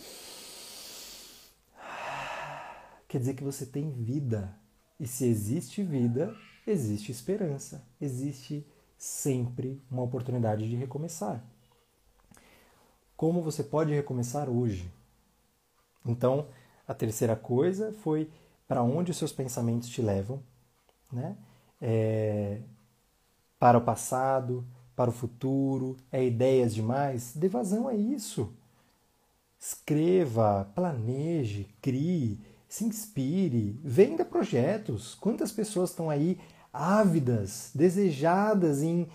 quer dizer que você tem vida. E se existe vida, existe esperança. Existe sempre uma oportunidade de recomeçar. Como você pode recomeçar hoje? Então, a terceira coisa foi para onde os seus pensamentos te levam, né? É, para o passado, para o futuro, é ideias demais, dê vazão a isso. Escreva, planeje, crie, se inspire, venda projetos. Quantas pessoas estão aí ávidas, desejadas em,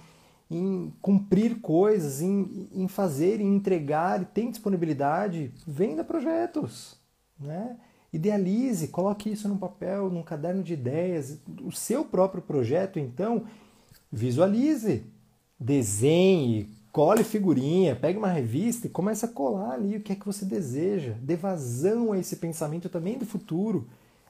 em cumprir coisas, em, em fazer, em entregar, tem disponibilidade, venda projetos. Né? Idealize, coloque isso num papel, num caderno de ideias, o seu próprio projeto, então, visualize, desenhe, cole figurinha, pegue uma revista e comece a colar ali o que é que você deseja. Dê vazão a esse pensamento também do futuro,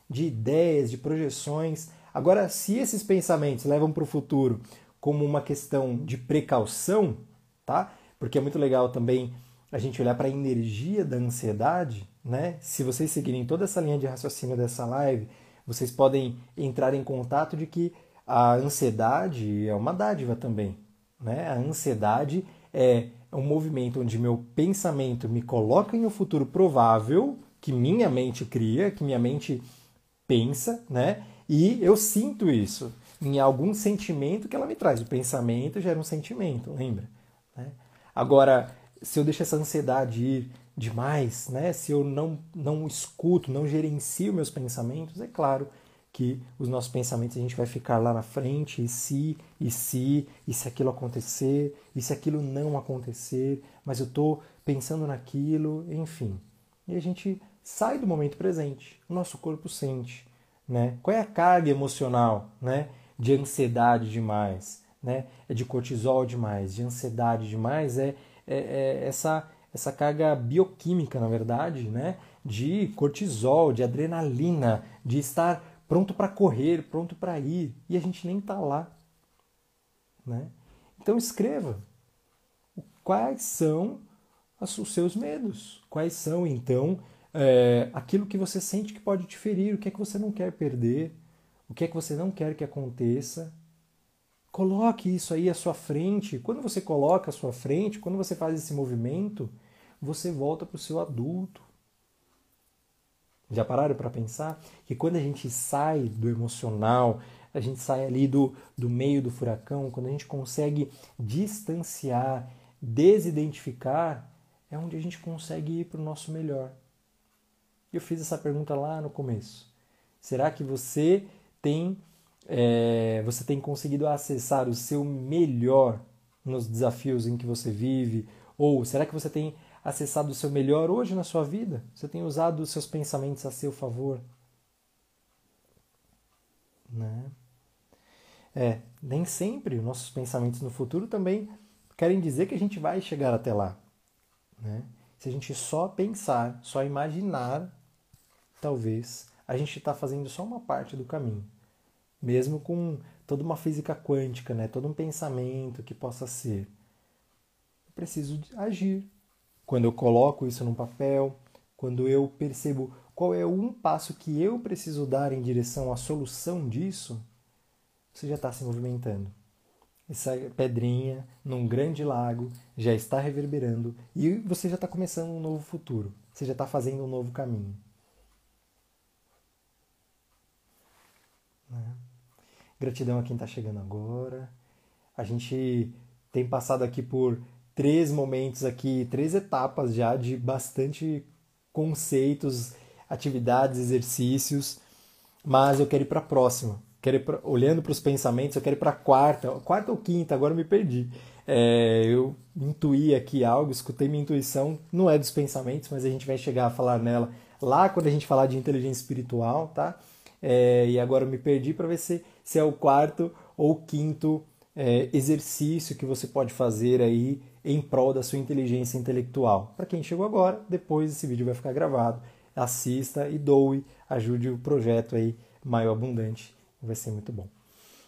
de ideias, de projeções. Agora, se esses pensamentos levam para o futuro como uma questão de precaução, tá? Porque é muito legal também a gente olhar para a energia da ansiedade, né? Se vocês seguirem toda essa linha de raciocínio dessa live, vocês podem entrar em contato de que a ansiedade é uma dádiva também, né? A ansiedade é um movimento onde meu pensamento me coloca em um futuro provável que minha mente cria, que minha mente pensa, né? E eu sinto isso em algum sentimento que ela me traz. O pensamento gera um sentimento, lembra? Né? Agora, se eu deixo essa ansiedade ir demais, né? se eu não, não escuto, não gerencio meus pensamentos, é claro que os nossos pensamentos a gente vai ficar lá na frente, e se, e se, e se aquilo acontecer, e se aquilo não acontecer, mas eu estou pensando naquilo, enfim. E a gente sai do momento presente, o nosso corpo sente. Né? Qual é a carga emocional né? de ansiedade demais? Né? É de cortisol demais, de ansiedade demais, é é, é, essa, essa carga bioquímica, na verdade, né? de cortisol, de adrenalina, de estar pronto para correr, pronto para ir, e a gente nem está lá. Né? Então escreva quais são os seus medos, quais são então é, aquilo que você sente que pode te ferir, o que é que você não quer perder, o que é que você não quer que aconteça, Coloque isso aí à sua frente. Quando você coloca à sua frente, quando você faz esse movimento, você volta para o seu adulto. Já pararam para pensar que quando a gente sai do emocional, a gente sai ali do, do meio do furacão, quando a gente consegue distanciar, desidentificar, é onde a gente consegue ir para o nosso melhor. Eu fiz essa pergunta lá no começo. Será que você tem é, você tem conseguido acessar o seu melhor nos desafios em que você vive? Ou será que você tem acessado o seu melhor hoje na sua vida? Você tem usado os seus pensamentos a seu favor? Né? É, nem sempre os nossos pensamentos no futuro também querem dizer que a gente vai chegar até lá. Né? Se a gente só pensar, só imaginar, talvez a gente está fazendo só uma parte do caminho mesmo com toda uma física quântica, né? todo um pensamento que possa ser. Eu preciso agir. Quando eu coloco isso num papel, quando eu percebo qual é um passo que eu preciso dar em direção à solução disso, você já está se movimentando. Essa pedrinha num grande lago já está reverberando e você já está começando um novo futuro. Você já está fazendo um novo caminho. Né? Gratidão a quem está chegando agora. A gente tem passado aqui por três momentos aqui, três etapas já de bastante conceitos, atividades, exercícios, mas eu quero ir para a próxima. Quero pra, olhando para os pensamentos, eu quero ir para a quarta, quarta ou quinta, agora eu me perdi. É, eu intuí aqui algo, escutei minha intuição, não é dos pensamentos, mas a gente vai chegar a falar nela lá quando a gente falar de inteligência espiritual, tá? É, e agora eu me perdi para ver se, se é o quarto ou quinto é, exercício que você pode fazer aí em prol da sua inteligência intelectual. Para quem chegou agora, depois esse vídeo vai ficar gravado. Assista e doe, ajude o projeto aí Maior Abundante, vai ser muito bom.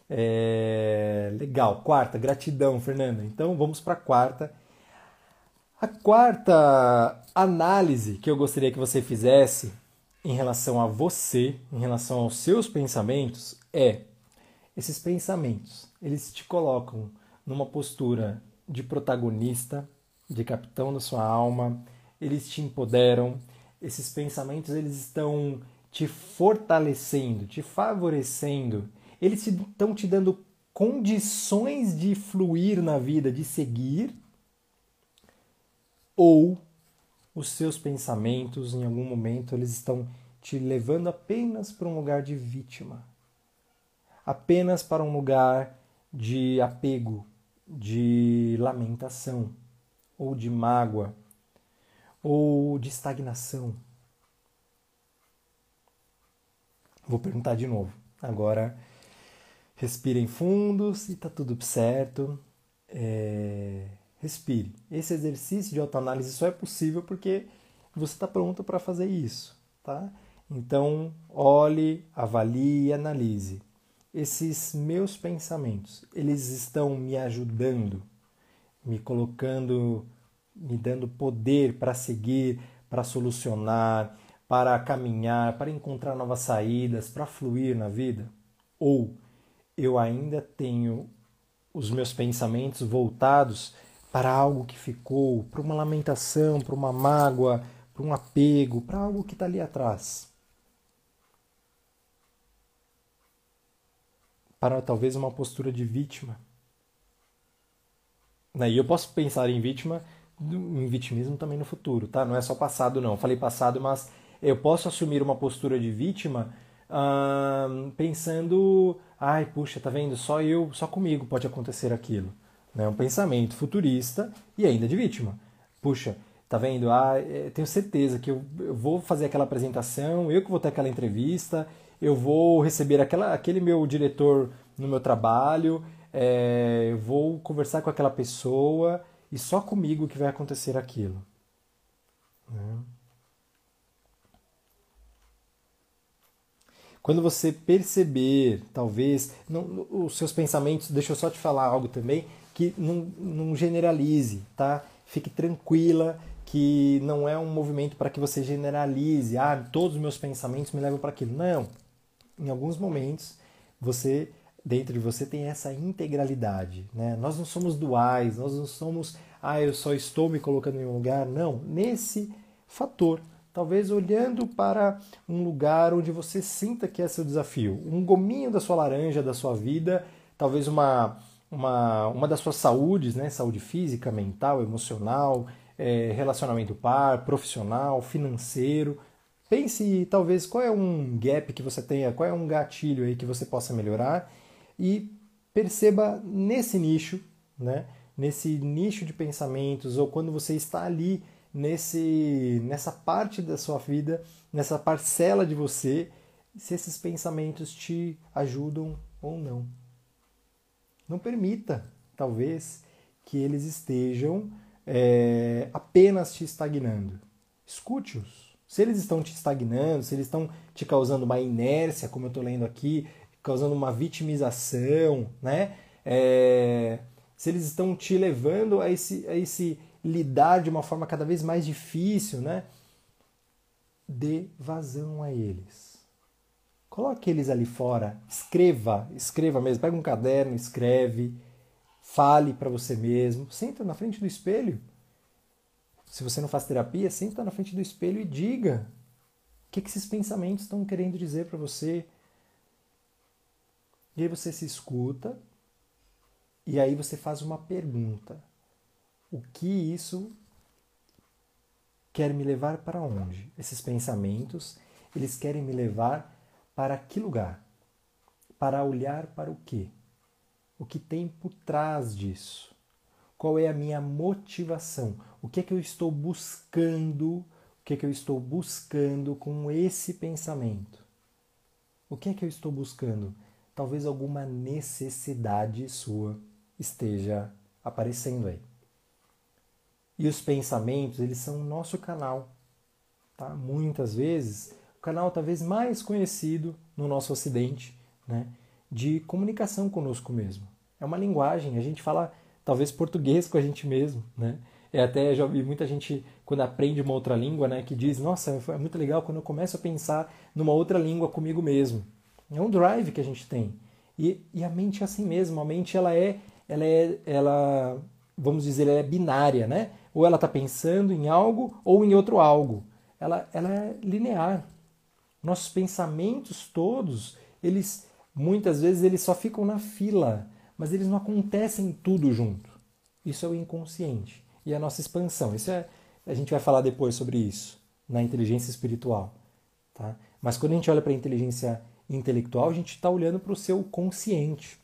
É, legal, quarta, gratidão, Fernanda. Então vamos para a quarta. A quarta análise que eu gostaria que você fizesse em relação a você, em relação aos seus pensamentos, é esses pensamentos, eles te colocam numa postura de protagonista, de capitão da sua alma, eles te empoderam, esses pensamentos eles estão te fortalecendo, te favorecendo, eles estão te dando condições de fluir na vida, de seguir, ou os seus pensamentos, em algum momento, eles estão te levando apenas para um lugar de vítima, apenas para um lugar de apego, de lamentação, ou de mágoa, ou de estagnação. Vou perguntar de novo. Agora, respirem fundos e tá tudo certo. É respire. Esse exercício de autoanálise só é possível porque você está pronto para fazer isso, tá? Então, olhe, avalie e analise. Esses meus pensamentos, eles estão me ajudando, me colocando, me dando poder para seguir, para solucionar, para caminhar, para encontrar novas saídas, para fluir na vida? Ou eu ainda tenho os meus pensamentos voltados para algo que ficou, para uma lamentação, para uma mágoa, para um apego, para algo que está ali atrás. Para talvez uma postura de vítima. Né, e eu posso pensar em vítima, em vitimismo também no futuro, tá? Não é só passado, não. Falei passado, mas eu posso assumir uma postura de vítima hum, pensando, ai, puxa, tá vendo? Só eu, só comigo pode acontecer aquilo. Né? Um pensamento futurista e ainda de vítima. Puxa, tá vendo? Ah, é, tenho certeza que eu, eu vou fazer aquela apresentação, eu que vou ter aquela entrevista, eu vou receber aquela, aquele meu diretor no meu trabalho, é, eu vou conversar com aquela pessoa e só comigo que vai acontecer aquilo. Né? Quando você perceber, talvez, não, os seus pensamentos, deixa eu só te falar algo também, que não, não generalize, tá? Fique tranquila que não é um movimento para que você generalize, ah, todos os meus pensamentos me levam para aquilo. Não. Em alguns momentos, você dentro de você tem essa integralidade, né? Nós não somos duais, nós não somos, ah, eu só estou me colocando em um lugar, não. Nesse fator, talvez olhando para um lugar onde você sinta que é seu desafio, um gominho da sua laranja da sua vida, talvez uma uma, uma das suas saúdes, né? saúde física, mental, emocional, é, relacionamento par, profissional, financeiro, pense talvez qual é um gap que você tenha, qual é um gatilho aí que você possa melhorar e perceba nesse nicho, né? Nesse nicho de pensamentos ou quando você está ali nesse nessa parte da sua vida, nessa parcela de você, se esses pensamentos te ajudam ou não. Não permita, talvez, que eles estejam é, apenas te estagnando. Escute-os. Se eles estão te estagnando, se eles estão te causando uma inércia, como eu estou lendo aqui, causando uma vitimização, né? É, se eles estão te levando a esse, a esse lidar de uma forma cada vez mais difícil, né? Dê vazão a eles. Coloque eles ali fora, escreva, escreva mesmo, pega um caderno, escreve, fale para você mesmo, senta na frente do espelho. Se você não faz terapia, senta na frente do espelho e diga o que, que esses pensamentos estão querendo dizer para você. E aí você se escuta e aí você faz uma pergunta. O que isso quer me levar para onde? Esses pensamentos, eles querem me levar para que lugar? Para olhar para o quê? O que tem por trás disso? Qual é a minha motivação? O que é que eu estou buscando? O que é que eu estou buscando com esse pensamento? O que é que eu estou buscando? Talvez alguma necessidade sua esteja aparecendo aí. E os pensamentos, eles são o nosso canal. Tá? Muitas vezes o canal talvez mais conhecido no nosso ocidente, né, de comunicação conosco mesmo. É uma linguagem, a gente fala talvez português com a gente mesmo, né? É até já ouvi muita gente quando aprende uma outra língua, né, que diz: "Nossa, é muito legal quando eu começo a pensar numa outra língua comigo mesmo". É um drive que a gente tem. E, e a mente é assim mesmo, a mente ela é ela é ela vamos dizer, ela é binária, né? Ou ela está pensando em algo ou em outro algo. Ela, ela é linear. Nossos pensamentos todos, eles muitas vezes eles só ficam na fila, mas eles não acontecem tudo junto. Isso é o inconsciente e a nossa expansão. Isso é, a gente vai falar depois sobre isso na inteligência espiritual, tá? Mas quando a gente olha para a inteligência intelectual, a gente está olhando para o seu consciente.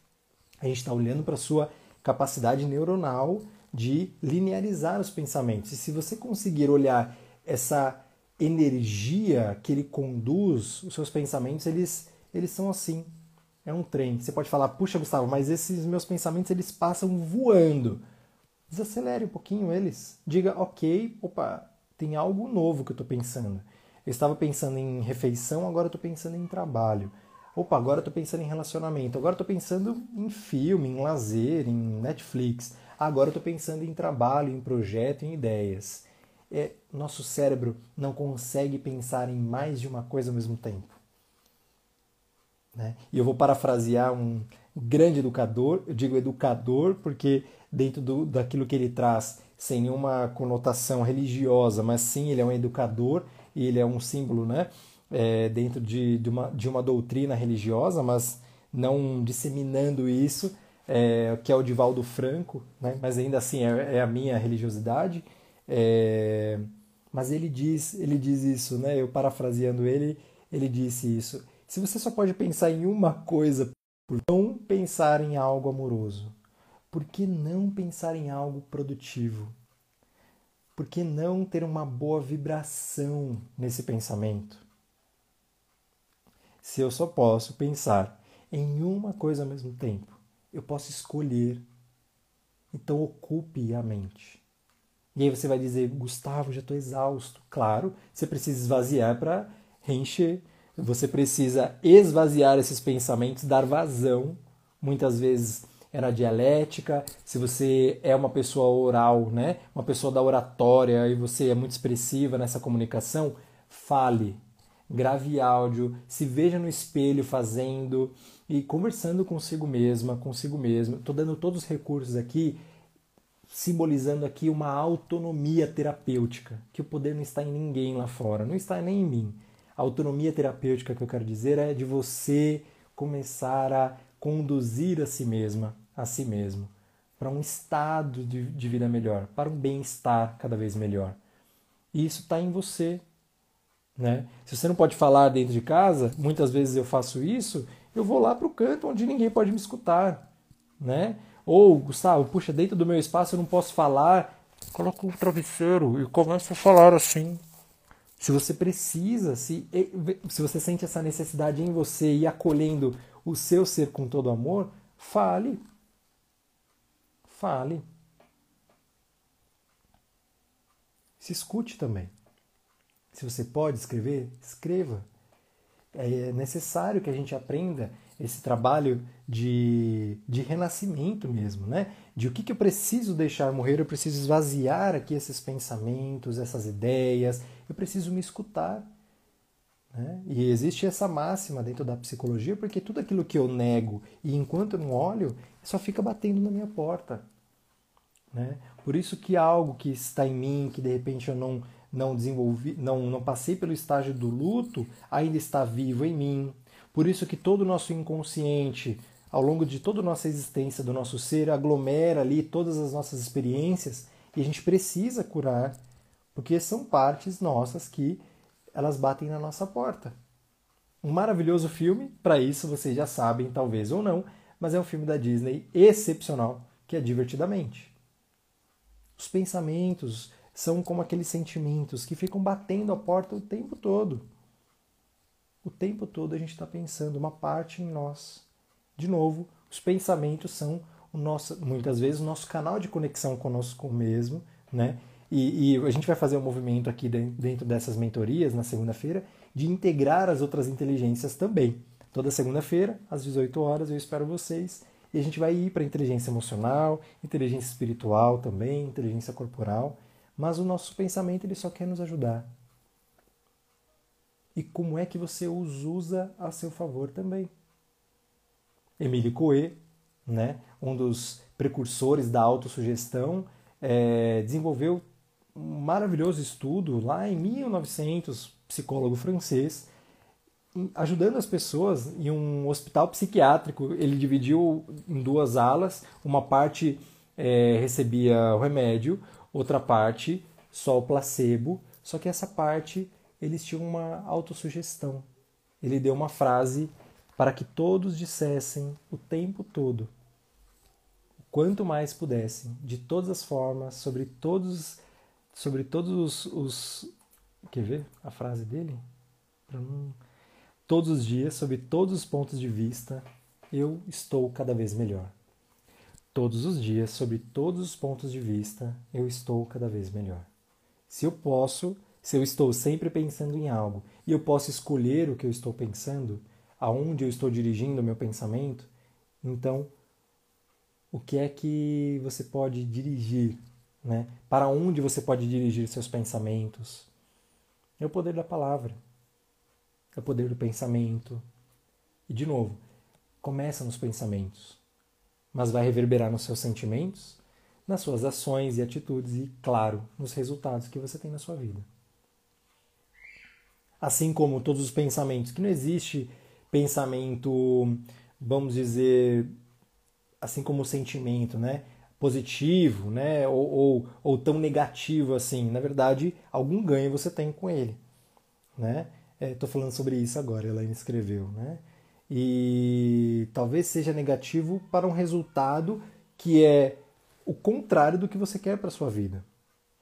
A gente está olhando para a sua capacidade neuronal de linearizar os pensamentos. E se você conseguir olhar essa energia que ele conduz, os seus pensamentos, eles, eles são assim. É um trem. Você pode falar, puxa, Gustavo, mas esses meus pensamentos eles passam voando. Desacelere um pouquinho eles. Diga, ok, opa, tem algo novo que eu estou pensando. Eu estava pensando em refeição, agora estou pensando em trabalho. Opa, agora estou pensando em relacionamento. Agora estou pensando em filme, em lazer, em Netflix. Agora estou pensando em trabalho, em projeto, em ideias é, nosso cérebro não consegue pensar em mais de uma coisa ao mesmo tempo. Né? E eu vou parafrasear um grande educador, eu digo educador porque dentro do, daquilo que ele traz, sem nenhuma conotação religiosa, mas sim ele é um educador e ele é um símbolo né? É, dentro de, de, uma, de uma doutrina religiosa, mas não disseminando isso, é, que é o Divaldo Franco, né? mas ainda assim é, é a minha religiosidade. É, mas ele diz, ele diz isso, né? Eu parafraseando ele, ele disse isso. Se você só pode pensar em uma coisa, por não pensar em algo amoroso, por que não pensar em algo produtivo? Por que não ter uma boa vibração nesse pensamento? Se eu só posso pensar em uma coisa ao mesmo tempo, eu posso escolher. Então ocupe a mente. E aí você vai dizer, Gustavo, já estou exausto. Claro, você precisa esvaziar para reencher. Você precisa esvaziar esses pensamentos, dar vazão. Muitas vezes na dialética. Se você é uma pessoa oral, né, uma pessoa da oratória e você é muito expressiva nessa comunicação, fale, grave áudio, se veja no espelho fazendo e conversando consigo mesma, consigo mesmo. Estou dando todos os recursos aqui simbolizando aqui uma autonomia terapêutica, que o poder não está em ninguém lá fora, não está nem em mim. A autonomia terapêutica que eu quero dizer é de você começar a conduzir a si mesma, a si mesmo, para um estado de, de vida melhor, para um bem-estar cada vez melhor. E isso está em você. Né? Se você não pode falar dentro de casa, muitas vezes eu faço isso, eu vou lá para o canto onde ninguém pode me escutar. Né? Ou, Gustavo, puxa, dentro do meu espaço eu não posso falar, coloca um travesseiro e começa a falar assim. Se você precisa, se, se você sente essa necessidade em você e acolhendo o seu ser com todo amor, fale. Fale. Se escute também. Se você pode escrever, escreva. É necessário que a gente aprenda esse trabalho de, de renascimento mesmo, né? De o que, que eu preciso deixar morrer, eu preciso esvaziar aqui esses pensamentos, essas ideias, eu preciso me escutar. Né? E existe essa máxima dentro da psicologia, porque tudo aquilo que eu nego e enquanto eu não olho, só fica batendo na minha porta. Né? Por isso que algo que está em mim, que de repente eu não, não desenvolvi, não, não passei pelo estágio do luto, ainda está vivo em mim. Por isso que todo o nosso inconsciente, ao longo de toda a nossa existência, do nosso ser, aglomera ali todas as nossas experiências e a gente precisa curar, porque são partes nossas que elas batem na nossa porta. Um maravilhoso filme, para isso vocês já sabem, talvez ou não, mas é um filme da Disney excepcional, que é Divertidamente. Os pensamentos são como aqueles sentimentos que ficam batendo a porta o tempo todo. O tempo todo a gente está pensando uma parte em nós. De novo, os pensamentos são o nosso, muitas vezes o nosso canal de conexão conosco mesmo, né? E, e, a gente vai fazer um movimento aqui dentro dessas mentorias na segunda-feira de integrar as outras inteligências também. Toda segunda-feira, às 18 horas, eu espero vocês e a gente vai ir para inteligência emocional, inteligência espiritual também, inteligência corporal, mas o nosso pensamento ele só quer nos ajudar. E como é que você os usa a seu favor também? Emile Coué, né, um dos precursores da autossugestão, é, desenvolveu um maravilhoso estudo lá em 1900, psicólogo francês, ajudando as pessoas em um hospital psiquiátrico. Ele dividiu em duas alas, uma parte é, recebia o remédio, outra parte só o placebo. Só que essa parte eles tinham uma autossugestão. Ele deu uma frase para que todos dissessem o tempo todo, quanto mais pudessem, de todas as formas, sobre todos sobre todos os, os quer ver a frase dele? Todos os dias, sob todos os pontos de vista, eu estou cada vez melhor. Todos os dias, sob todos os pontos de vista, eu estou cada vez melhor. Se eu posso, se eu estou sempre pensando em algo e eu posso escolher o que eu estou pensando, aonde eu estou dirigindo o meu pensamento, então o que é que você pode dirigir, né? Para onde você pode dirigir seus pensamentos? É o poder da palavra é o poder do pensamento. E de novo, começa nos pensamentos, mas vai reverberar nos seus sentimentos, nas suas ações e atitudes e, claro, nos resultados que você tem na sua vida. Assim como todos os pensamentos, que não existe pensamento, vamos dizer, assim como o sentimento, né? Positivo, né? Ou, ou, ou, tão negativo assim. Na verdade, algum ganho você tem com ele, né? Estou é, falando sobre isso agora, ela escreveu, né? E talvez seja negativo para um resultado que é o contrário do que você quer para sua vida.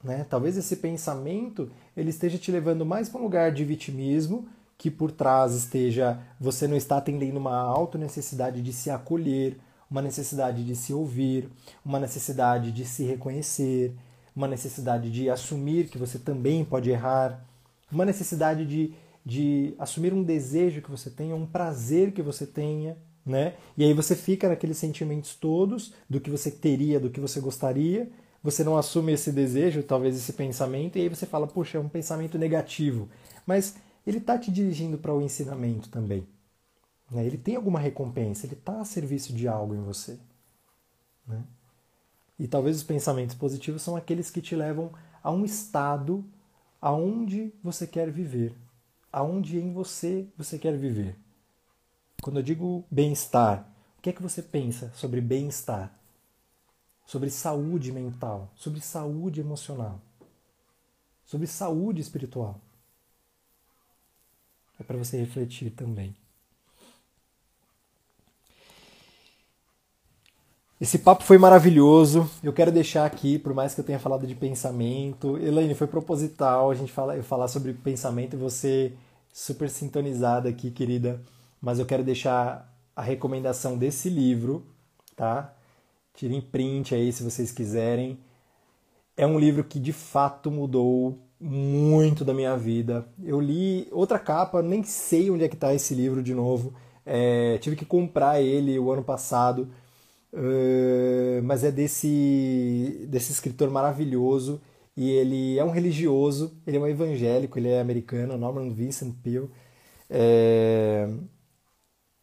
Né? Talvez esse pensamento ele esteja te levando mais para um lugar de vitimismo, que por trás esteja você não está atendendo uma auto necessidade de se acolher, uma necessidade de se ouvir, uma necessidade de se reconhecer, uma necessidade de assumir que você também pode errar, uma necessidade de de assumir um desejo que você tenha, um prazer que você tenha, né? E aí você fica naqueles sentimentos todos do que você teria, do que você gostaria, você não assume esse desejo, talvez esse pensamento, e aí você fala, poxa, é um pensamento negativo. Mas ele está te dirigindo para o ensinamento também. Né? Ele tem alguma recompensa, ele está a serviço de algo em você. Né? E talvez os pensamentos positivos são aqueles que te levam a um estado aonde você quer viver, aonde em você você quer viver. Quando eu digo bem-estar, o que é que você pensa sobre bem-estar? Sobre saúde mental, sobre saúde emocional, sobre saúde espiritual. é para você refletir também. Esse papo foi maravilhoso. Eu quero deixar aqui, por mais que eu tenha falado de pensamento, Elaine, foi proposital a gente fala, eu falar sobre pensamento e você super sintonizada aqui, querida. Mas eu quero deixar a recomendação desse livro, tá? Tirem print aí se vocês quiserem. É um livro que de fato mudou muito da minha vida. Eu li outra capa, nem sei onde é que está esse livro de novo. É, tive que comprar ele o ano passado, uh, mas é desse, desse escritor maravilhoso e ele é um religioso, ele é um evangélico, ele é americano, Norman Vincent Peale. É,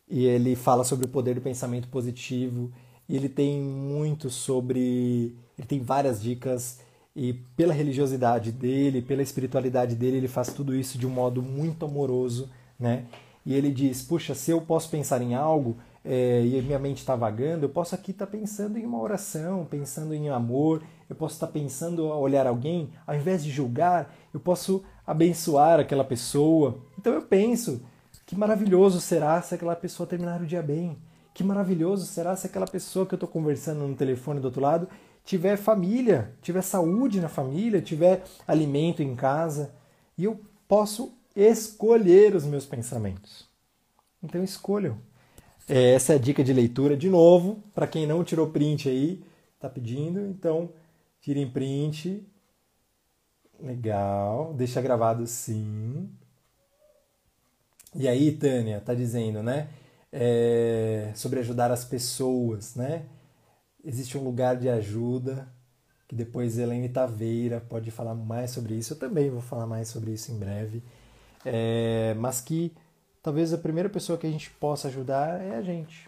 e ele fala sobre o poder do pensamento positivo e ele tem muito sobre. Ele tem várias dicas e pela religiosidade dele, pela espiritualidade dele, ele faz tudo isso de um modo muito amoroso, né? E ele diz: puxa, se eu posso pensar em algo é, e minha mente está vagando, eu posso aqui estar tá pensando em uma oração, pensando em amor, eu posso estar tá pensando a olhar alguém, ao invés de julgar, eu posso abençoar aquela pessoa. Então eu penso: que maravilhoso será se aquela pessoa terminar o dia bem. Que maravilhoso será se aquela pessoa que eu estou conversando no telefone do outro lado tiver família, tiver saúde na família, tiver alimento em casa. E eu posso escolher os meus pensamentos. Então escolham. É, essa é a dica de leitura. De novo, para quem não tirou print aí, tá pedindo, então tirem print. Legal, deixa gravado sim. E aí, Tânia, tá dizendo, né? é, sobre ajudar as pessoas, né? Existe um lugar de ajuda que depois Helene Taveira pode falar mais sobre isso. Eu também vou falar mais sobre isso em breve. É, mas que talvez a primeira pessoa que a gente possa ajudar é a gente.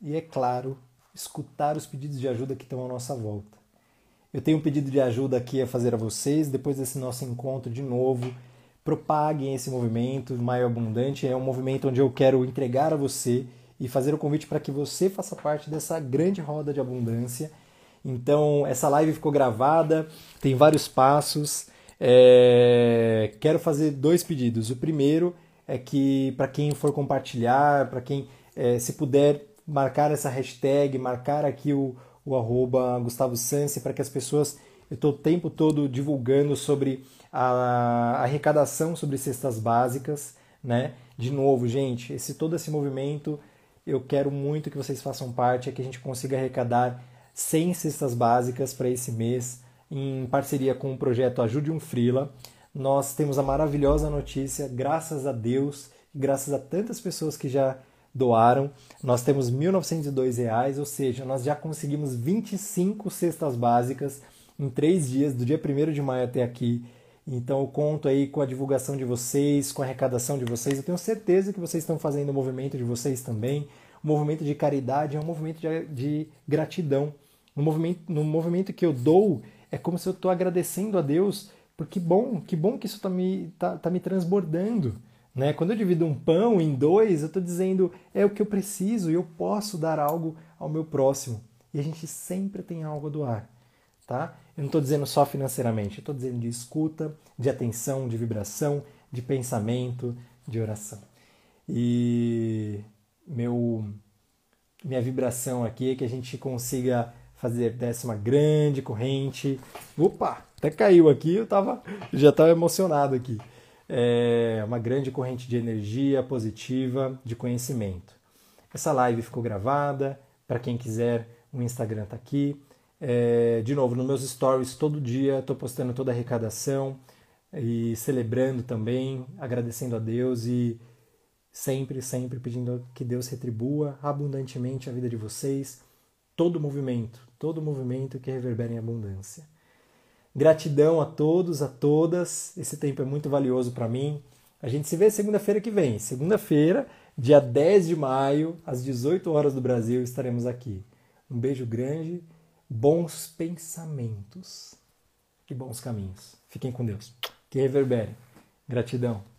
E é claro, escutar os pedidos de ajuda que estão à nossa volta. Eu tenho um pedido de ajuda aqui a fazer a vocês, depois desse nosso encontro de novo propaguem esse movimento Maio Abundante. É um movimento onde eu quero entregar a você e fazer o convite para que você faça parte dessa grande roda de abundância. Então, essa live ficou gravada, tem vários passos. É... Quero fazer dois pedidos. O primeiro é que, para quem for compartilhar, para quem, é, se puder, marcar essa hashtag, marcar aqui o, o arroba Gustavo para que as pessoas. Eu estou o tempo todo divulgando sobre a arrecadação sobre cestas básicas, né? De novo, gente, esse todo esse movimento eu quero muito que vocês façam parte, é que a gente consiga arrecadar 100 cestas básicas para esse mês em parceria com o projeto Ajude um Frila. Nós temos a maravilhosa notícia, graças a Deus, graças a tantas pessoas que já doaram, nós temos 1.902 reais, ou seja, nós já conseguimos 25 cestas básicas em três dias, do dia 1 de maio até aqui. Então eu conto aí com a divulgação de vocês, com a arrecadação de vocês. Eu tenho certeza que vocês estão fazendo o movimento de vocês também. O movimento de caridade é um movimento de, de gratidão. No movimento, no movimento que eu dou, é como se eu estou agradecendo a Deus, porque bom, que bom que isso está me, tá, tá me transbordando. Né? Quando eu divido um pão em dois, eu estou dizendo é o que eu preciso e eu posso dar algo ao meu próximo. E a gente sempre tem algo a doar. Tá? Eu não estou dizendo só financeiramente, estou dizendo de escuta, de atenção, de vibração, de pensamento, de oração. E meu, minha vibração aqui é que a gente consiga fazer dessa uma grande corrente. Opa, até caiu aqui, eu tava, já estava emocionado aqui. É uma grande corrente de energia positiva, de conhecimento. Essa live ficou gravada, para quem quiser, o Instagram está aqui. É, de novo, nos meus stories todo dia estou postando toda a arrecadação e celebrando também, agradecendo a Deus e sempre, sempre pedindo que Deus retribua abundantemente a vida de vocês, todo movimento, todo movimento que reverbera em abundância. Gratidão a todos, a todas. Esse tempo é muito valioso para mim. A gente se vê segunda-feira que vem. Segunda-feira, dia 10 de maio, às 18 horas do Brasil, estaremos aqui. Um beijo grande bons pensamentos e bons caminhos. Fiquem com Deus. Que reverbere. Gratidão.